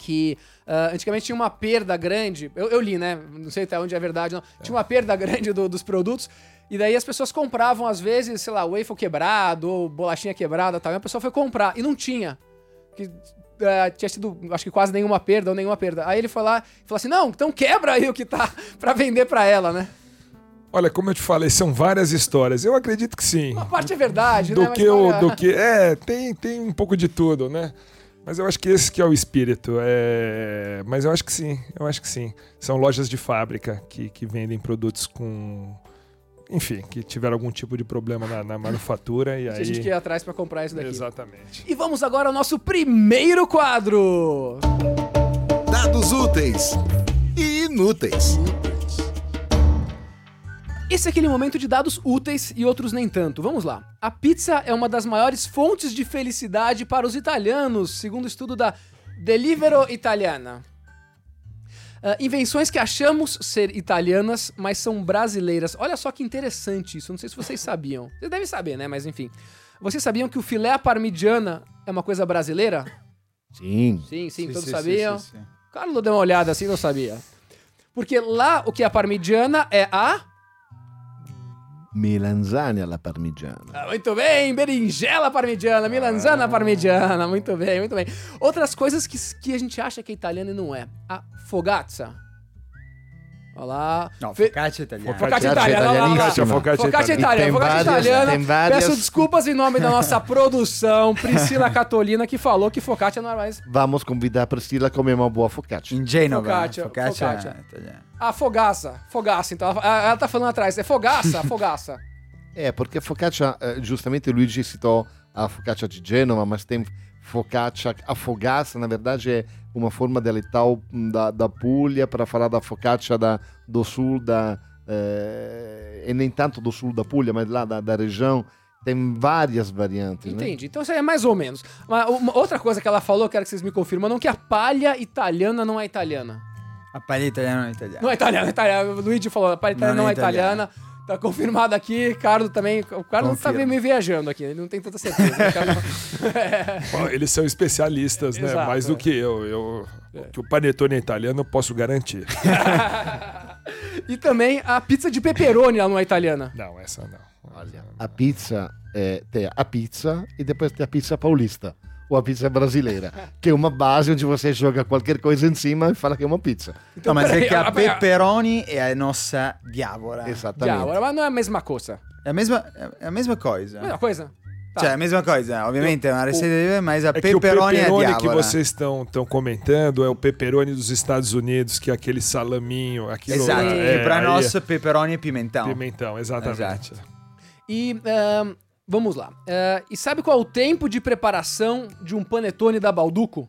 que ah, antigamente tinha uma perda grande, eu, eu li, né? Não sei até onde é verdade, não. Tinha uma perda grande do- dos produtos, e daí as pessoas compravam, às vezes, sei lá, waffle quebrado, ou bolachinha quebrada tal, e a pessoa foi comprar, e não tinha. Que ah, tinha sido, acho que quase nenhuma perda, ou nenhuma perda. Aí ele foi lá e falou assim, não, então quebra aí o que tá pra vender pra ela, né? Olha, como eu te falei, são várias histórias. Eu acredito que sim. Uma parte é verdade, né? Do Mas que olha- do que é, tem tem um pouco de tudo, né? Mas eu acho que esse que é o espírito. É... Mas eu acho que sim, eu acho que sim. São lojas de fábrica que, que vendem produtos com. Enfim, que tiveram algum tipo de problema na, na manufatura e aí. gente que ia atrás pra comprar isso daqui. Exatamente. E vamos agora ao nosso primeiro quadro. Dados úteis e inúteis. Esse é aquele momento de dados úteis e outros nem tanto. Vamos lá. A pizza é uma das maiores fontes de felicidade para os italianos, segundo o estudo da Delivero Italiana. Ah, invenções que achamos ser italianas, mas são brasileiras. Olha só que interessante isso. Não sei se vocês sabiam. Vocês devem saber, né? Mas enfim. Vocês sabiam que o filé à parmigiana é uma coisa brasileira? Sim. Sim, sim, Sim, todos sim, sabiam. sim, sim, sim. Carlos deu uma olhada assim, não sabia. Porque lá o que é a parmigiana é a. Melanzane alla parmigiana. Ah, muito bem, berinjela parmigiana, milanzana parmigiana, muito bem, muito bem. Outras coisas que, que a gente acha que é italiano e não é. A fogazza. Olha lá. No, Fe- focaccia italiana. Focaccia italiana, italianissima. Focaccia Focaccia italiana. focaccia italiana. várias- Peço desculpas em nome da nossa produção, Priscila Catolina, que falou que focaccia não é mais. Vamos convidar a Priscila a comer uma boa focaccia. In Genova. Focaccia, Focaccia, focaccia. italiana. Ah, fogaça. Fogaça, então. Ela, ela tá falando atrás. É fogaça, fogaça. É, porque focaccia, eh, giustamente Luigi citou a focaccia de Genova, mas tem focaccia, a fogaça, na verdade, é uma forma dialetal da, da Puglia para falar da focaccia da, do sul da... eh, e nem tanto do sul da Puglia, mas lá da, da região, tem várias variantes, né? Entendi. Então isso aí é mais ou menos. Mas uma outra coisa que ela falou, quero que vocês me confirmam, não que a palha italiana não é italiana. A palha italiana é italiana. Não é italiana, é italiana. O Luigi falou, a palha italiana não, Não é é italiana. Tá confirmado aqui, Carlos também. O Carlos tá meio viajando aqui, ele não tem tanta certeza. né, Carlos? Bom, Eles são especialistas, né? Exato, Mais é. do que eu. eu Que o panetone é italiano eu posso garantir. e também a pizza de pepperoni lá não é italiana. Não, essa não. Olha, a pizza é, tem a pizza e depois tem a pizza paulista. Ou a pizza brasileira, que é uma base onde você joga qualquer coisa em cima e fala que é uma pizza. No, ma peraí, è che a a- pepperoni è a nostra diavola. Exatamente. Agora, mas não é a mesma coisa. È la mesma, è la mesma cosa. Mesma coisa? Tá. Cioè, la mesma cosa. Ovviamente è una receita diversa, ma a É que o pepperoni è a pepperoni que diavola. vocês estão comentando é o pepperoni dos Estados Unidos, que é aquele salaminho, aquilo Esatto, lá, é, pra aí nós é pepperoni e pimentão. pimentão, exatamente. Exato. E ahn, vamos lá. Ah, e sabe qual é o tempo de preparação de um panetone da Balduco?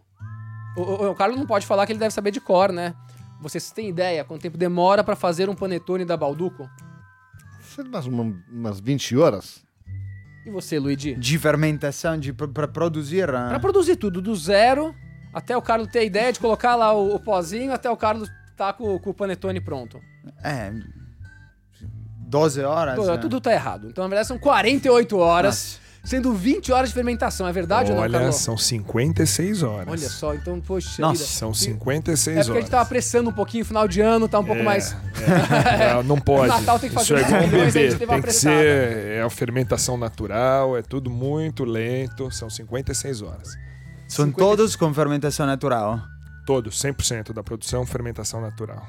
O, o- o Carlos não pode falar que ele deve saber de cor, né? Vocês têm ideia quanto tempo demora pra fazer um panetone da Balduco? Sei lá, uma- umas 20 horas. E você, Luigi? De fermentação, de, para produzir. eh, Pra produzir tudo, do zero até o Carlos ter a ideia de colocar lá o, o pozinho, até o Carlos tá com, com o panetone pronto. Eh, 12 horas. Tudo, eh. tudo tá errado. Então, na verdade, são 48 horas, sendo 20 horas de fermentação. É verdade ou não, Olha, são 56 horas. Olha só, então, poxa Nossa, vida. São E- 56 É porque a horas. gente tava apressando um pouquinho, final de ano, tá um pouco É, mais... é. Não, não pode. No Natal tem que fazer Isso é igual um a bebê. Tem que ser é a fermentação natural, é tudo muito lento. São 56 horas. São 50 todos com fermentação natural. Todos, 100% da produção, fermentação natural.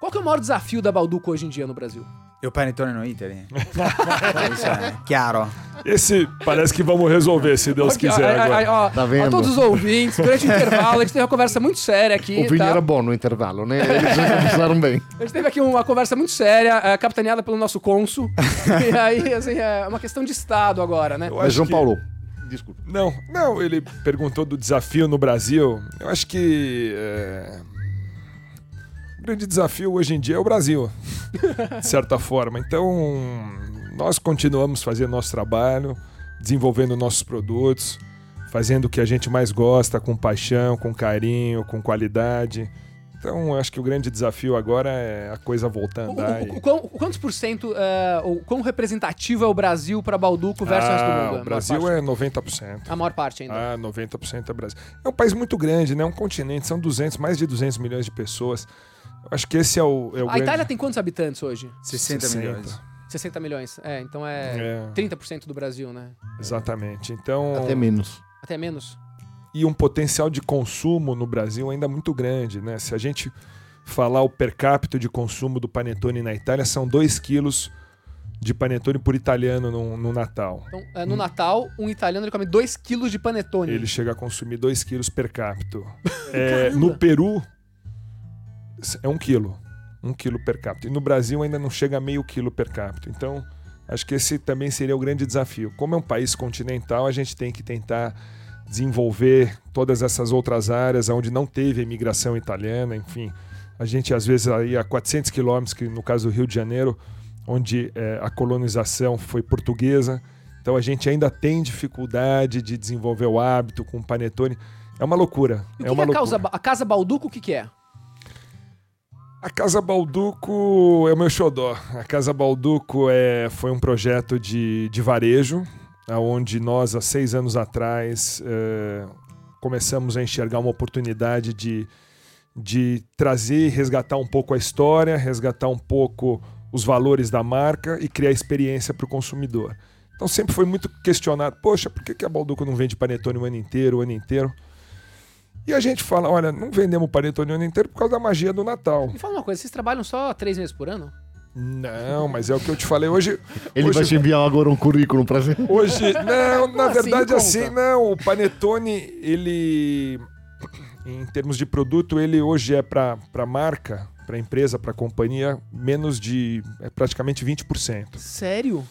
Qual que é o maior desafio da Balduco hoje em dia no Brasil? E o panetone no Italy. Isso é chiaro. Esse parece que vamos resolver, se Deus quiser. ó, agora. ó, ó, Tá vendo? A todos os ouvintes, durante o intervalo, a gente teve uma conversa muito séria aqui, o vinho tá? era bom no intervalo, né? Eles já começaram bem. A gente teve aqui uma conversa muito séria, eh, capitaneada pelo nosso cônsul. e aí, assim, é uma questão de Estado agora, né? Mas João que- Paulo, desculpa. Não, não, ele perguntou do desafio no Brasil. Eu acho que é, grande desafio hoje em dia é o Brasil, de certa forma. Então, nós continuamos fazendo nosso trabalho, desenvolvendo nossos produtos, fazendo o que a gente mais gosta, com paixão, com carinho, com qualidade. Então, acho que o grande desafio agora é a coisa voltar a O, andar. o- o- quão- quantos por cento, eh, o quão representativo é o Brasil para Balduco versus o do Ah, mundo? O Brasil é 90%. A maior parte ainda. Ah, 90% é Brasil. É um país muito grande, né? É um continente, são 200, mais de 200 milhões de pessoas. Acho que esse é o, é o a grande... Itália tem quantos habitantes hoje? 60, 60. milhões. 60 milhões. É, então é, É. 30% do Brasil, né? Exatamente. Então, Até menos. Até menos. e um potencial de consumo no Brasil ainda muito grande, né? Se a gente falar o per capita de consumo do panetone na Itália, são 2 quilos de panetone por italiano no, no Natal. Então, eh, no Natal, um italiano ele come 2 quilos de panetone. Ele chega a consumir 2 quilos per capita. É, no Peru, é 1 um quilo. 1 um quilo per capita. E no Brasil ainda não chega a meio quilo per capita. Então, acho que esse também seria o grande desafio. Como é um país continental, a gente tem que tentar desenvolver todas essas outras áreas onde não teve a imigração italiana, enfim. A gente, às vezes, aí a 400 quilômetros, que no caso do Rio de Janeiro, onde eh, a colonização foi portuguesa. Então a gente ainda tem dificuldade de desenvolver o hábito com o panetone. É uma loucura. E o é uma que é a, causa, a Casa Balduco, o que, que é? A Casa Balduco é o meu xodó. A Casa Balduco é, foi um projeto de, de varejo, onde nós, há seis anos atrás, eh, começamos a enxergar uma oportunidade de, de trazer e resgatar um pouco a história, resgatar um pouco os valores da marca e criar experiência para o consumidor. Então sempre foi muito questionado, poxa, por que, que a Balduco não vende panetone o ano inteiro, o ano inteiro? E a gente fala, olha, não vendemos panetone o ano inteiro por causa da magia do Natal. Me fala uma coisa, vocês trabalham só três meses por ano? Não, mas é o que eu te falei hoje. Ele hoje, vai te enviar agora um currículo pra você. Hoje, não, na Assim verdade, conta. assim, não. O panetone, ele, em termos de produto, ele hoje é para para marca, para empresa, para companhia, menos de é praticamente 20%. Sério?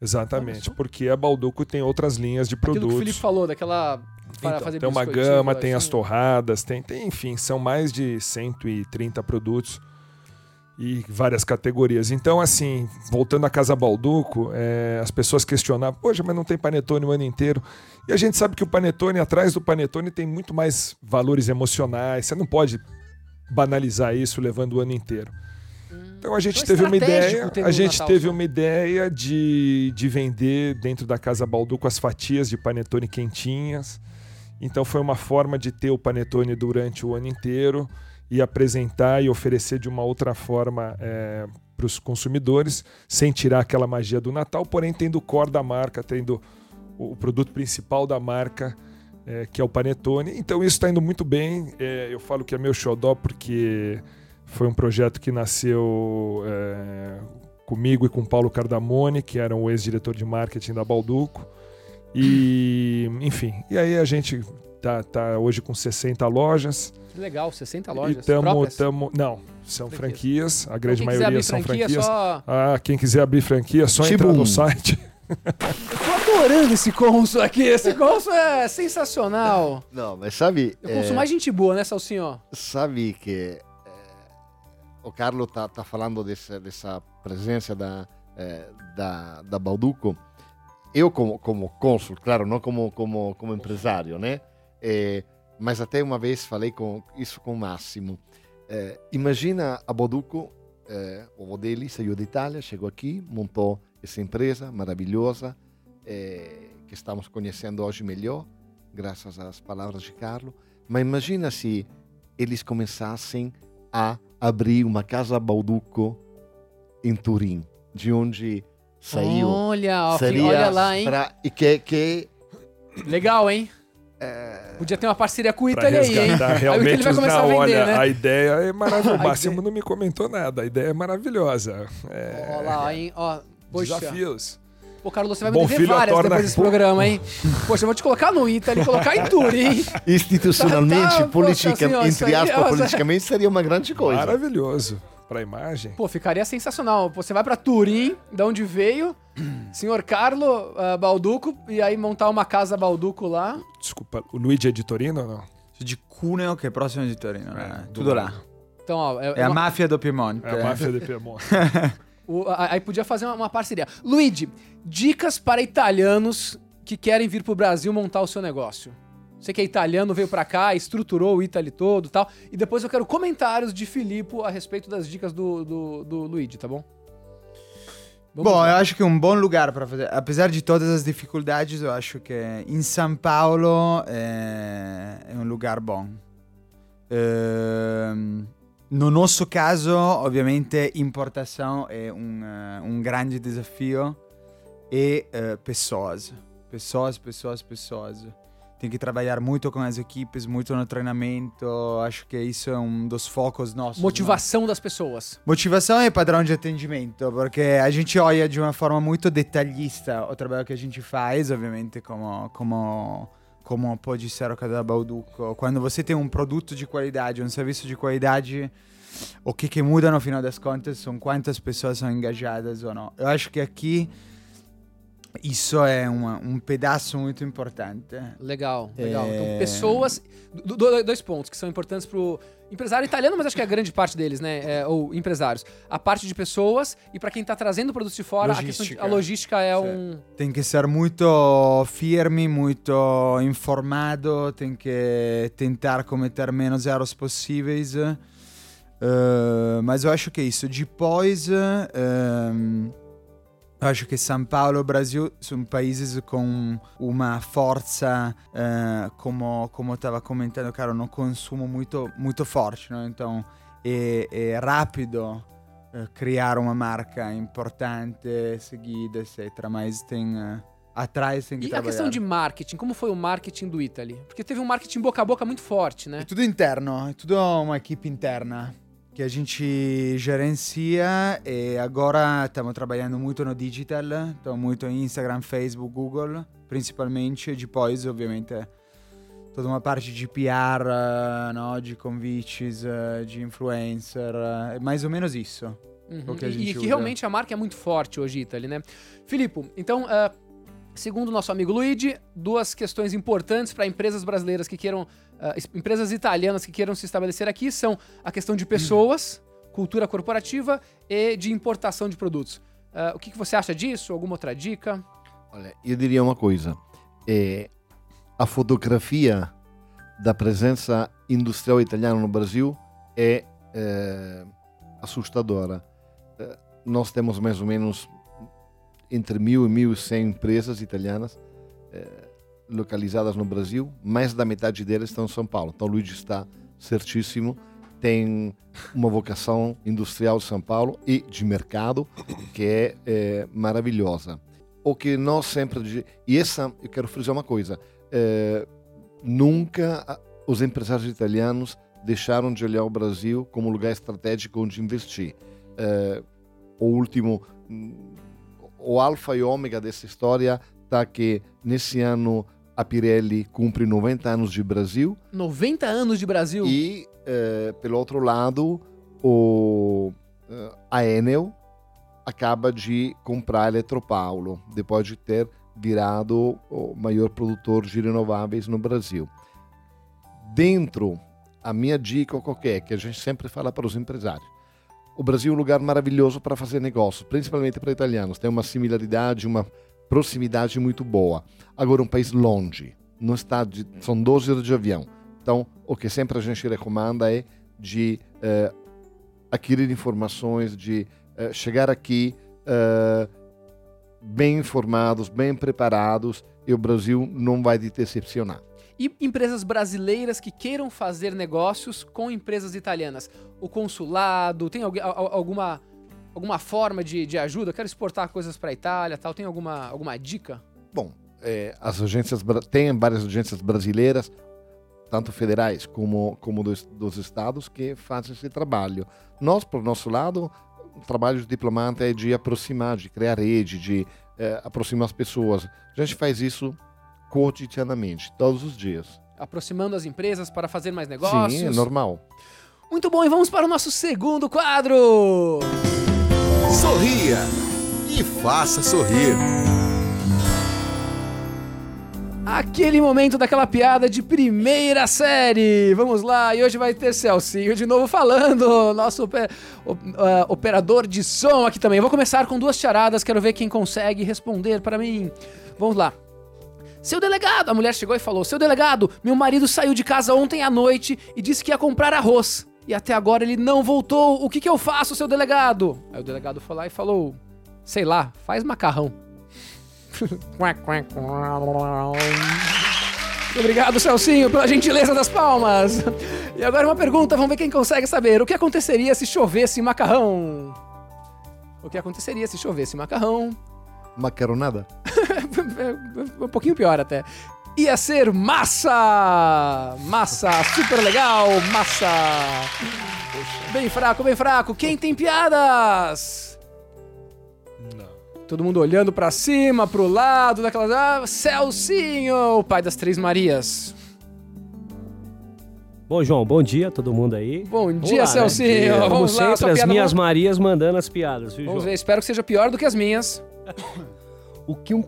Exatamente, porque a Balduco tem outras linhas de Aquilo que o produtos. Felipe falou, daquela... para Então, tem uma gama, tem as assim. torradas, tem, tem, enfim, são mais de 130 produtos e várias categorias. Então, assim, voltando à Casa Balduco, é, as pessoas questionavam, poxa, mas não tem panetone o ano inteiro. E a gente sabe que o panetone, atrás do panetone, tem muito mais valores emocionais. Você não pode banalizar isso levando o ano inteiro. Então a gente teve uma ideia, a gente Natal teve só. uma ideia de, de vender dentro da Casa Balduco as fatias de panetone quentinhas. Então foi uma forma de ter o panetone durante o ano inteiro e apresentar e oferecer de uma outra forma para os consumidores, sem tirar aquela magia do Natal, porém tendo o core da marca, tendo o, o produto principal da marca, é, que é o panetone. Então isso está indo muito bem. É, eu falo que é meu xodó porque foi um projeto que nasceu é, comigo e com Paulo Cardamone, que era o ex-diretor de marketing da Balduco. E, enfim, e aí a gente tá, tá hoje com 60 lojas. Que legal, 60 e lojas tamo, próprias? tamo, não, são Franquias. franquias, a grande maioria abrir são franquia, franquias. só... Ah, quem quiser abrir franquia, é só entrar Tibum. no site. Eu tô adorando esse Consul aqui. Esse Consul é sensacional. Não, mas sabe... Eu consumo é, mais gente boa, né, Salsinho? sabe que eh, o Carlo tá, tá falando dessa, dessa presença da, eh, da, da Balduco. Eu, como, como cônsul, claro, não como, como, como empresário, né? Eh, mas até uma vez falei com isso com o Máximo. Eh, imagina a Balduco, eh, o avô dele saiu da Itália, chegou aqui, montou essa empresa maravilhosa eh, que estamos conhecendo hoje melhor, graças às palavras de Carlo. Mas imagina se eles começassem a abrir uma casa Balduco em Turim, de onde saiu. Olha, ó, seria olha lá, hein? pra- e que, que Legal, hein? Podia ter uma parceria com o Italy aí, hein? resgatar Aí o realmente Italy vai começar não, a vender, olha, né? a ideia é maravilhosa. O Máximo não me comentou nada. A ideia é maravilhosa. É, Ó lá, hein? Ó, poxa. Desafios. Pô, Carlos, você vai me Bom dever filho várias torna- depois desse programa, hein? Poxa, eu vou te colocar no Italy, colocar em Turim. institucionalmente, Tá, tá, politica, poxa, assim, ó, entre aí, aspas, ó, politicamente, seria uma grande coisa. Maravilhoso. Pra imagem. Pô, ficaria sensacional. Você vai pra Turim, da onde veio, senhor Carlo ah, Balduco, e aí montar uma casa Balduco lá. Desculpa, o Luigi é de Torino ou não? De Cuneo, che è prossimo di Torino. Eh, eh, do tutto là. lado. Então, ó, é, a uma- mafia do Piemonte. É a máfia de Piemonte. o- a- aí podia fazer uma, uma parceria. Luigi, dicas para italianos que querem vir pro Brasil montar o seu negócio. Você que é italiano, veio pra cá, estruturou o Italy todo e tal. E depois eu quero comentários de Filippo a respeito das dicas do, do, do Luigi, tá bom? Vamos Bom, lá. eu acho que é um bom lugar para fazer. Apesar de todas as dificuldades, eu acho que em São Paulo é, é um lugar bom. Ehm, no nosso caso, ovviamente, importação é um, eh, um grande desafio e eh, pessoas. Pessoas, pessoas, pessoas. Tem que trabalhar muito com as equipes, muito no treinamento. Acho que isso é um dos focos nossos. né? Motivação das pessoas. Motivação e padrão de atendimento, porque a gente olha de uma forma muito detalhista o trabalho que a gente faz, obviamente, como, como, como pode ser o caso da Balduco. Quando você tem um produto de qualidade, um serviço de qualidade, o que, que muda no final das contas são quantas pessoas são engajadas ou não. Eu acho que aqui isso é uma, um pedaço muito importante. Legal, legal. É. Então, pessoas. do- do- dois pontos que são importantes pro empresário italiano, mas acho que é a grande parte deles, né? é, ou empresários. A parte de pessoas e para quem tá trazendo produtos de fora, a, questão de- Logística. a logística é Certo. um. Tem que ser muito firme, muito informado, tem que tentar cometer menos erros possíveis. Eh, mas eu acho que é isso. Depois, eu acho que São Paulo e Brasil são países com uma força, eh, como como estava comentando, cara, no consumo muito muito forte, não? Então é, é rápido eh, criar uma marca importante, seguida, etc. Mas tem eh, atrás tem que E a trabalhar. questão de marketing, como foi o marketing do Italy? Porque teve um marketing boca a boca muito forte, né? É tudo interno, é tudo uma equipe interna que a gente gerencia e agora stiamo trabalhando muito no digital, então muito em Instagram, Facebook, Google, principalmente, e depois ovviamente toda uma parte de PR, no? de convites, eh, de influencer, é mais ou menos isso. Uhum. que E- e que realmente a marca é muito forte hoje, Italy, né? Filipe, então, ah, segundo nosso amigo Luigi, duas questões importantes para empresas brasileiras que queiram, es- empresas italianas que queiram se estabelecer aqui são a questão de pessoas, cultura corporativa e de importação de produtos. Ah, o que, que você acha disso? Alguma outra dica? Olha, eu diria uma coisa. É, a fotografia da presença industrial italiana no Brasil é, é, assustadora. É, nós temos mais ou menos entre mil e mil e cem empresas italianas é, localizadas no Brasil. Mais da metade delas estão em São Paulo. Então, o Luigi está certíssimo. Tem uma vocação industrial de São Paulo e de mercado que é, é maravilhosa o que nós sempre e essa eu quero frisar uma coisa eh, nunca os empresários italianos deixaram de olhar o Brasil como lugar estratégico onde investir Eh, o último hum, o alfa e ômega dessa história tá que nesse ano a Pirelli cumpre 90 anos de Brasil 90 anos de Brasil. e, eh, pelo outro lado, o, eh, a Enel acaba de comprar a Eletropaulo, depois de ter virado o maior produtor de renováveis no Brasil. Dentro, a minha dica qualquer, que a gente sempre fala para os empresários, o Brasil é um lugar maravilhoso para fazer negócios, principalmente para italianos. Tem uma similaridade, uma proximidade muito boa. Agora, um país longe, não está de, são 12 horas de avião. Então, o que sempre a gente recomenda é de eh, adquirir informações, de eh, chegar aqui eh, bem informados, bem preparados, e o Brasil não vai te decepcionar. E empresas brasileiras que queiram fazer negócios com empresas italianas. O consulado, tem algu- al- alguma, alguma forma de, de ajuda? Quero exportar coisas para a Itália tal. Tem alguma, alguma dica? Bom, eh, as agências tem várias agências brasileiras, tanto federais como como dos, dos estados, que fazem esse trabalho. Nós, por nosso lado, o trabalho de diplomata é de aproximar, de criar rede, de eh, aproximar as pessoas. A gente faz isso cotidianamente, todos os dias. Aproximando as empresas para fazer mais negócios? Sim, é normal. Muito bom, e vamos para o nosso segundo quadro! Sorria e faça sorrir. Aquele momento daquela piada de primeira série. Vamos lá, e hoje vai ter Celcinho de novo falando, nosso o- ah, operador de som aqui também. Eu vou começar com duas charadas, quero ver quem consegue responder para mim. Vamos lá. Seu delegado, a mulher chegou e falou: Seu delegado, meu marido saiu de casa ontem à noite e disse que ia comprar arroz. E até agora ele não voltou. O que, que eu faço, seu delegado? Aí o delegado foi lá e falou: Sei lá, faz macarrão. Obrigado, Celcinho, pela gentileza das palmas. E agora uma pergunta, vamos ver quem consegue saber. O que aconteceria se chovesse macarrão? O que aconteceria se chovesse macarrão? Macaronada? um pouquinho pior até. Ia ser massa! Massa, super legal, massa! Bem fraco, bem fraco. Quem tem piadas? Não. Todo mundo olhando pra cima, pro lado, daquelas. Ah, Celcinho, o pai das Três Marias. Bom, João, bom dia a todo mundo aí. Bom dia, lá, né? Celcinho. Como Vamos lá, sempre, sua as piada, minhas Marias mandando as piadas, viu, Vamos João? ver, espero que seja pior do que as minhas. O que um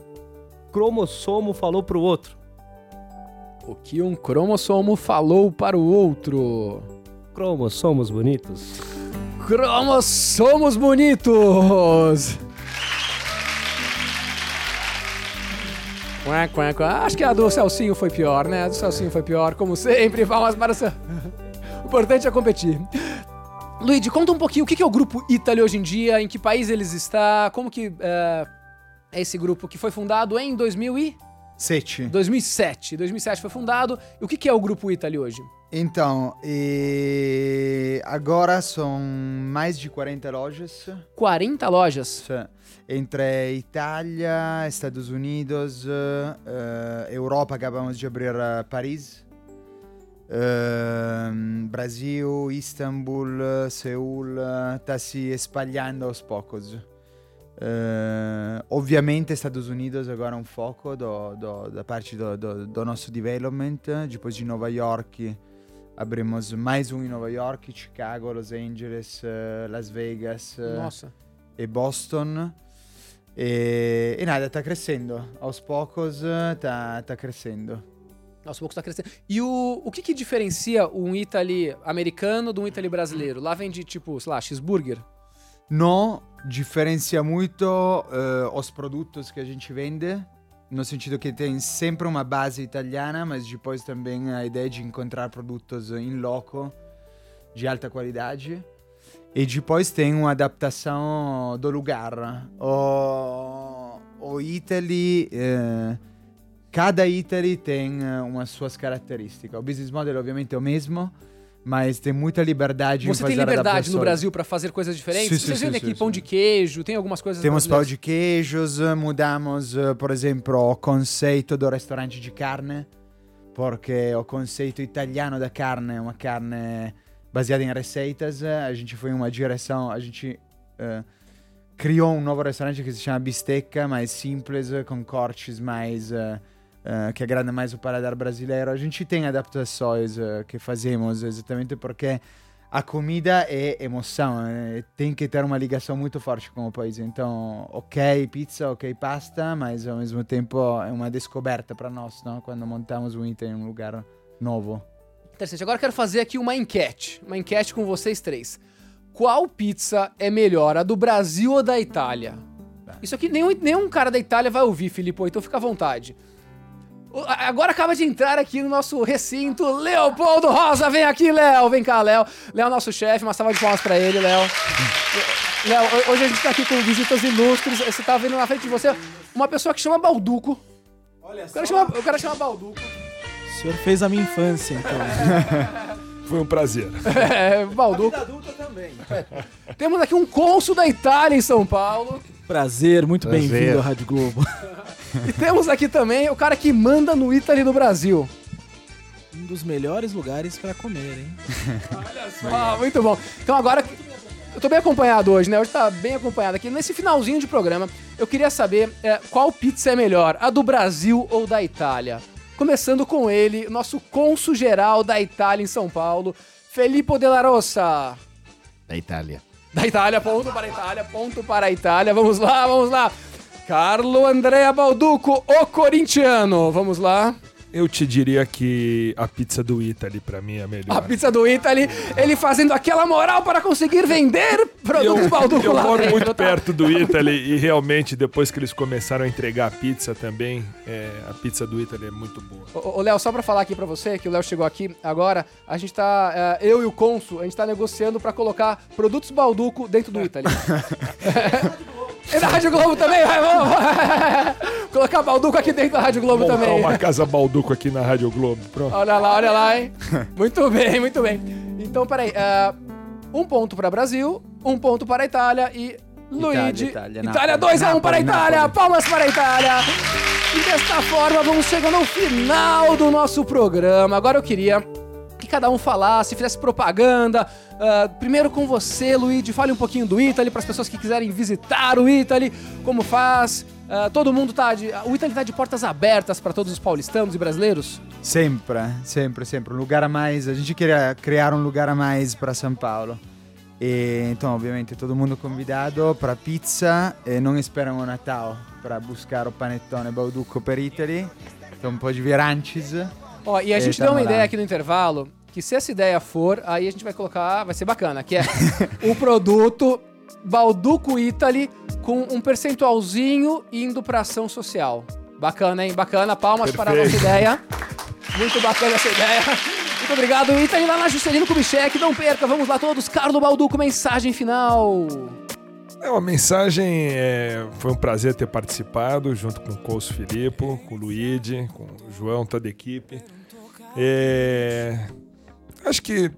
cromossomo falou pro outro? O que um cromossomo falou para o outro. Cromossomos bonitos. Cromossomos bonitos! Quá, quá, quá. Acho que a do Celcinho foi pior, né? A do Celcinho foi pior, como sempre. Palmas para o O importante é competir. Luigi, conta um pouquinho o que é o grupo Italy hoje em dia, em que país eles estão, como que é, é esse grupo que foi fundado em 2000 e... Sete. 2007. 2007 foi fundado. E o que que é o grupo Italy hoje? Então, agora são mais de 40 lojas. 40 lojas. Entre Itália, Estados Unidos, eh, Europa, acabamos de abrir eh, Paris, eh, Brasil, Istanbul, Seul, está se espalhando aos poucos. Eh, ovviamente Estados Unidos agora é um foco do, do- da parte do, do- do nosso development, depois de Nova York abrimos mais um em Nova York, Chicago, Los Angeles, eh, Las Vegas eh, Nossa. e Boston. E, e nada, tá crescendo. Aos poucos eh, tá, crescendo. Nossa, o pouco está crescendo. E o, o que, que diferencia um Italy americano de um Italy brasileiro? Lá vem de tipo, sei lá, cheeseburger? Não diferencia muito eh, os produtos que a gente vende, no sentido que tem sempre uma base italiana, mas depois também a ideia de encontrar produtos em loco de alta qualidade. E depois tem uma adaptação do lugar. O, o Italy, eh, cada Italy tem eh, umas suas características. O business model obviamente é o mesmo, mas tem muita liberdade Você tem liberdade no. Brasil para fazer coisas diferentes? Sim, sim, Vocês sim, vendem sim, aqui sim. pão de queijo, tem algumas coisas Temos pão de queijos, mudamos, eh, por exemplo, o conceito do restaurante de carne, porque o conceito italiano da carne é uma carne baseada em receitas. A gente foi uma direção, a gente eh, criou um novo restaurante que se chama Bistecca, mais simples, com cortes mais eh, eh, que agradam mais o paladar brasileiro. A gente tem adaptações eh, que fazemos exatamente porque a comida é emoção, eh, tem que ter uma ligação muito forte com o país. Então, ok pizza, ok pasta, mas ao mesmo tempo é uma descoberta para nós, não? quando montamos um item em um lugar novo. Interessante. Agora quero fazer aqui uma enquete. Uma enquete com vocês três. Qual pizza é melhor, a do Brasil ou da Itália? Isso aqui nenhum, nenhum cara da Itália vai ouvir, Filippo, então fica à vontade. A- Agora acaba de entrar aqui no nosso recinto, Leopoldo Rosa. Vem aqui, Léo. Vem cá, Léo. Léo é nosso chefe. Uma salva de palmas pra ele, Léo. Léo, ho- hoje a gente tá aqui com visitas ilustres. Você tá vendo na frente de você uma pessoa que chama Balduco. Olha O cara chama, o cara chama Balduco. O senhor fez a minha infância, então. Foi um prazer. É, Balduco. adulta também. Temos aqui um cônsul da Itália em São Paulo. Prazer, muito bem-vindo à Rádio Globo. E temos aqui também o cara que manda no Italy do Brasil. Um dos melhores lugares pra comer, hein? Ah, muito bom. Então agora. Eu tô bem acompanhado hoje, né? Hoje tá bem acompanhado aqui. Nesse finalzinho de programa, eu queria saber é, qual pizza é melhor, a do Brasil ou da Itália? Começando com ele, nosso cônsul geral da Itália em São Paulo, Filippo Della Rossa. Da Itália. Da Itália, ponto para a Itália, ponto para a Itália. Vamos lá, vamos lá. Carlo Andrea Balduco, o corintiano. Vamos lá. Eu te diria que a pizza do Italy pra mim é a melhor. A pizza do Italy, ele fazendo aquela moral para conseguir vender produtos Balduco eu moro muito perto do Italy e realmente depois que eles começaram a entregar a pizza também, é, a pizza do Italy é muito boa. Ô, ô, Léo, só pra falar aqui pra você, que o Léo chegou aqui agora, a gente tá, é, eu e o Consul, a gente tá negociando pra colocar produtos Balduco dentro do Italy. e da Rádio Globo também, vai, vamos! colocar Balduco aqui dentro da Rádio Globo Montar também. uma casa Balduco aqui na Rádio Globo, pronto. Olha lá, olha lá, hein? muito bem, muito bem. Então, peraí, é, um ponto pra Brasil, um ponto para a Itália e Luigi. Itália, Itália Napoli. 2 a 1 para a Itália. Napoli. Palmas para a Itália. E desta forma vamos chegando ao final do nosso programa. Agora eu queria que cada um falasse, fizesse propaganda. Ah, primeiro com você, Luigi, fale um pouquinho do Italy para as pessoas que quiserem visitar o Italy, como faz. Ah, todo mundo tá de. O Italy tá de portas abertas para todos os paulistanos e brasileiros? Sempre, sempre, sempre. Um lugar a mais. A gente queria criar um lugar a mais para São Paulo. E, então, obviamente, todo mundo convidado para pizza e não esperam o Natal para buscar o panettone Bauducco per Italy. Então, pode vir antes. Ó, e a gente tá deu uma ideia aqui no intervalo que se essa ideia for, aí a gente vai colocar, vai ser bacana, que é o produto Balduco Italy com um percentualzinho indo pra ação social. Bacana, hein? Bacana. Palmas para a nossa Perfeito. ideia. Muito bacana essa ideia. Muito obrigado, Italy, lá na Juscelino Kubitschek. Não perca, vamos lá todos. Carlos Balduco, mensagem final. É uma mensagem, é, foi um prazer ter participado junto com o Couso Filippo, com o Luigi, com o João, toda a equipe. É, Acho que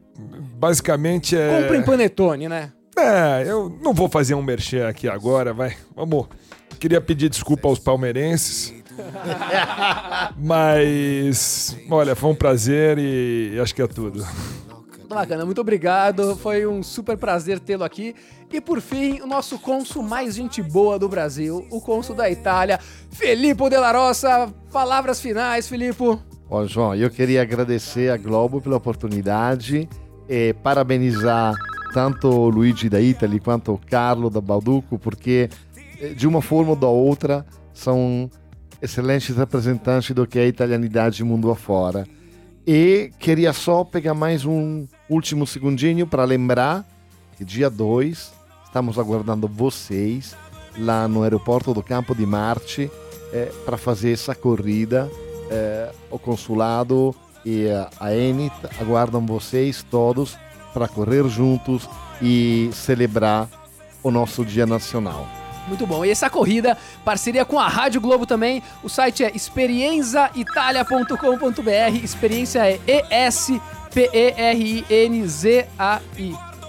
basicamente é. Compre em Panetone, né? É, eu não vou fazer um merchan aqui agora, vai. Vamos. Queria pedir desculpa aos palmeirenses. Mas, olha, foi um prazer e acho que é tudo. Bacana, muito obrigado. Foi um super prazer tê-lo aqui. E por fim, o nosso cônsul mais gente boa do Brasil, o cônsul da Itália, Filippo Della Roça. Palavras finais, Filippo. Ó, João, eu queria agradecer a Globo pela oportunidade e parabenizar tanto o Luigi da Italy quanto o Carlo da Balduco, porque eh, de uma forma ou da outra são excelentes representantes do que é a italianidade mundo afora. E queria só pegar mais um último segundinho para lembrar que dia 2 estamos aguardando vocês lá no aeroporto do Campo de Marte eh, para fazer essa corrida. Eh, o consulado e a- Enit aguardam vocês todos para correr juntos e celebrar o nosso Dia Nacional. Muito bom. E essa corrida, parceria com a Rádio Globo também. O site é experienzaitalia.com.br. Experiência é E-S-P-E-R-I-N-Z-A-I.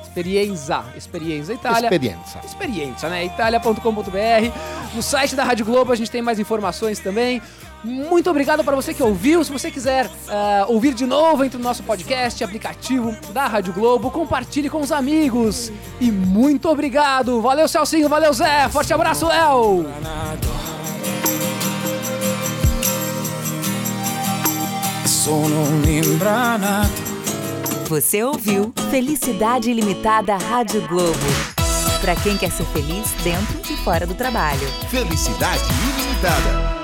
Experienza. Experienza Itália. Experiência. Experiência, né? Italia.com.br. No site da Rádio Globo a gente tem mais informações também. Muito obrigado para você que ouviu. Se você quiser ah, ouvir de novo, entre no nosso podcast, aplicativo da Rádio Globo. Compartilhe com os amigos. E muito obrigado. Valeu, Celcinho. Valeu, Zé. Forte abraço, Léo. Sono un imbranato. Você ouviu Felicidade Ilimitada Rádio Globo. Para quem quer ser feliz dentro e fora do trabalho. Felicidade ilimitada.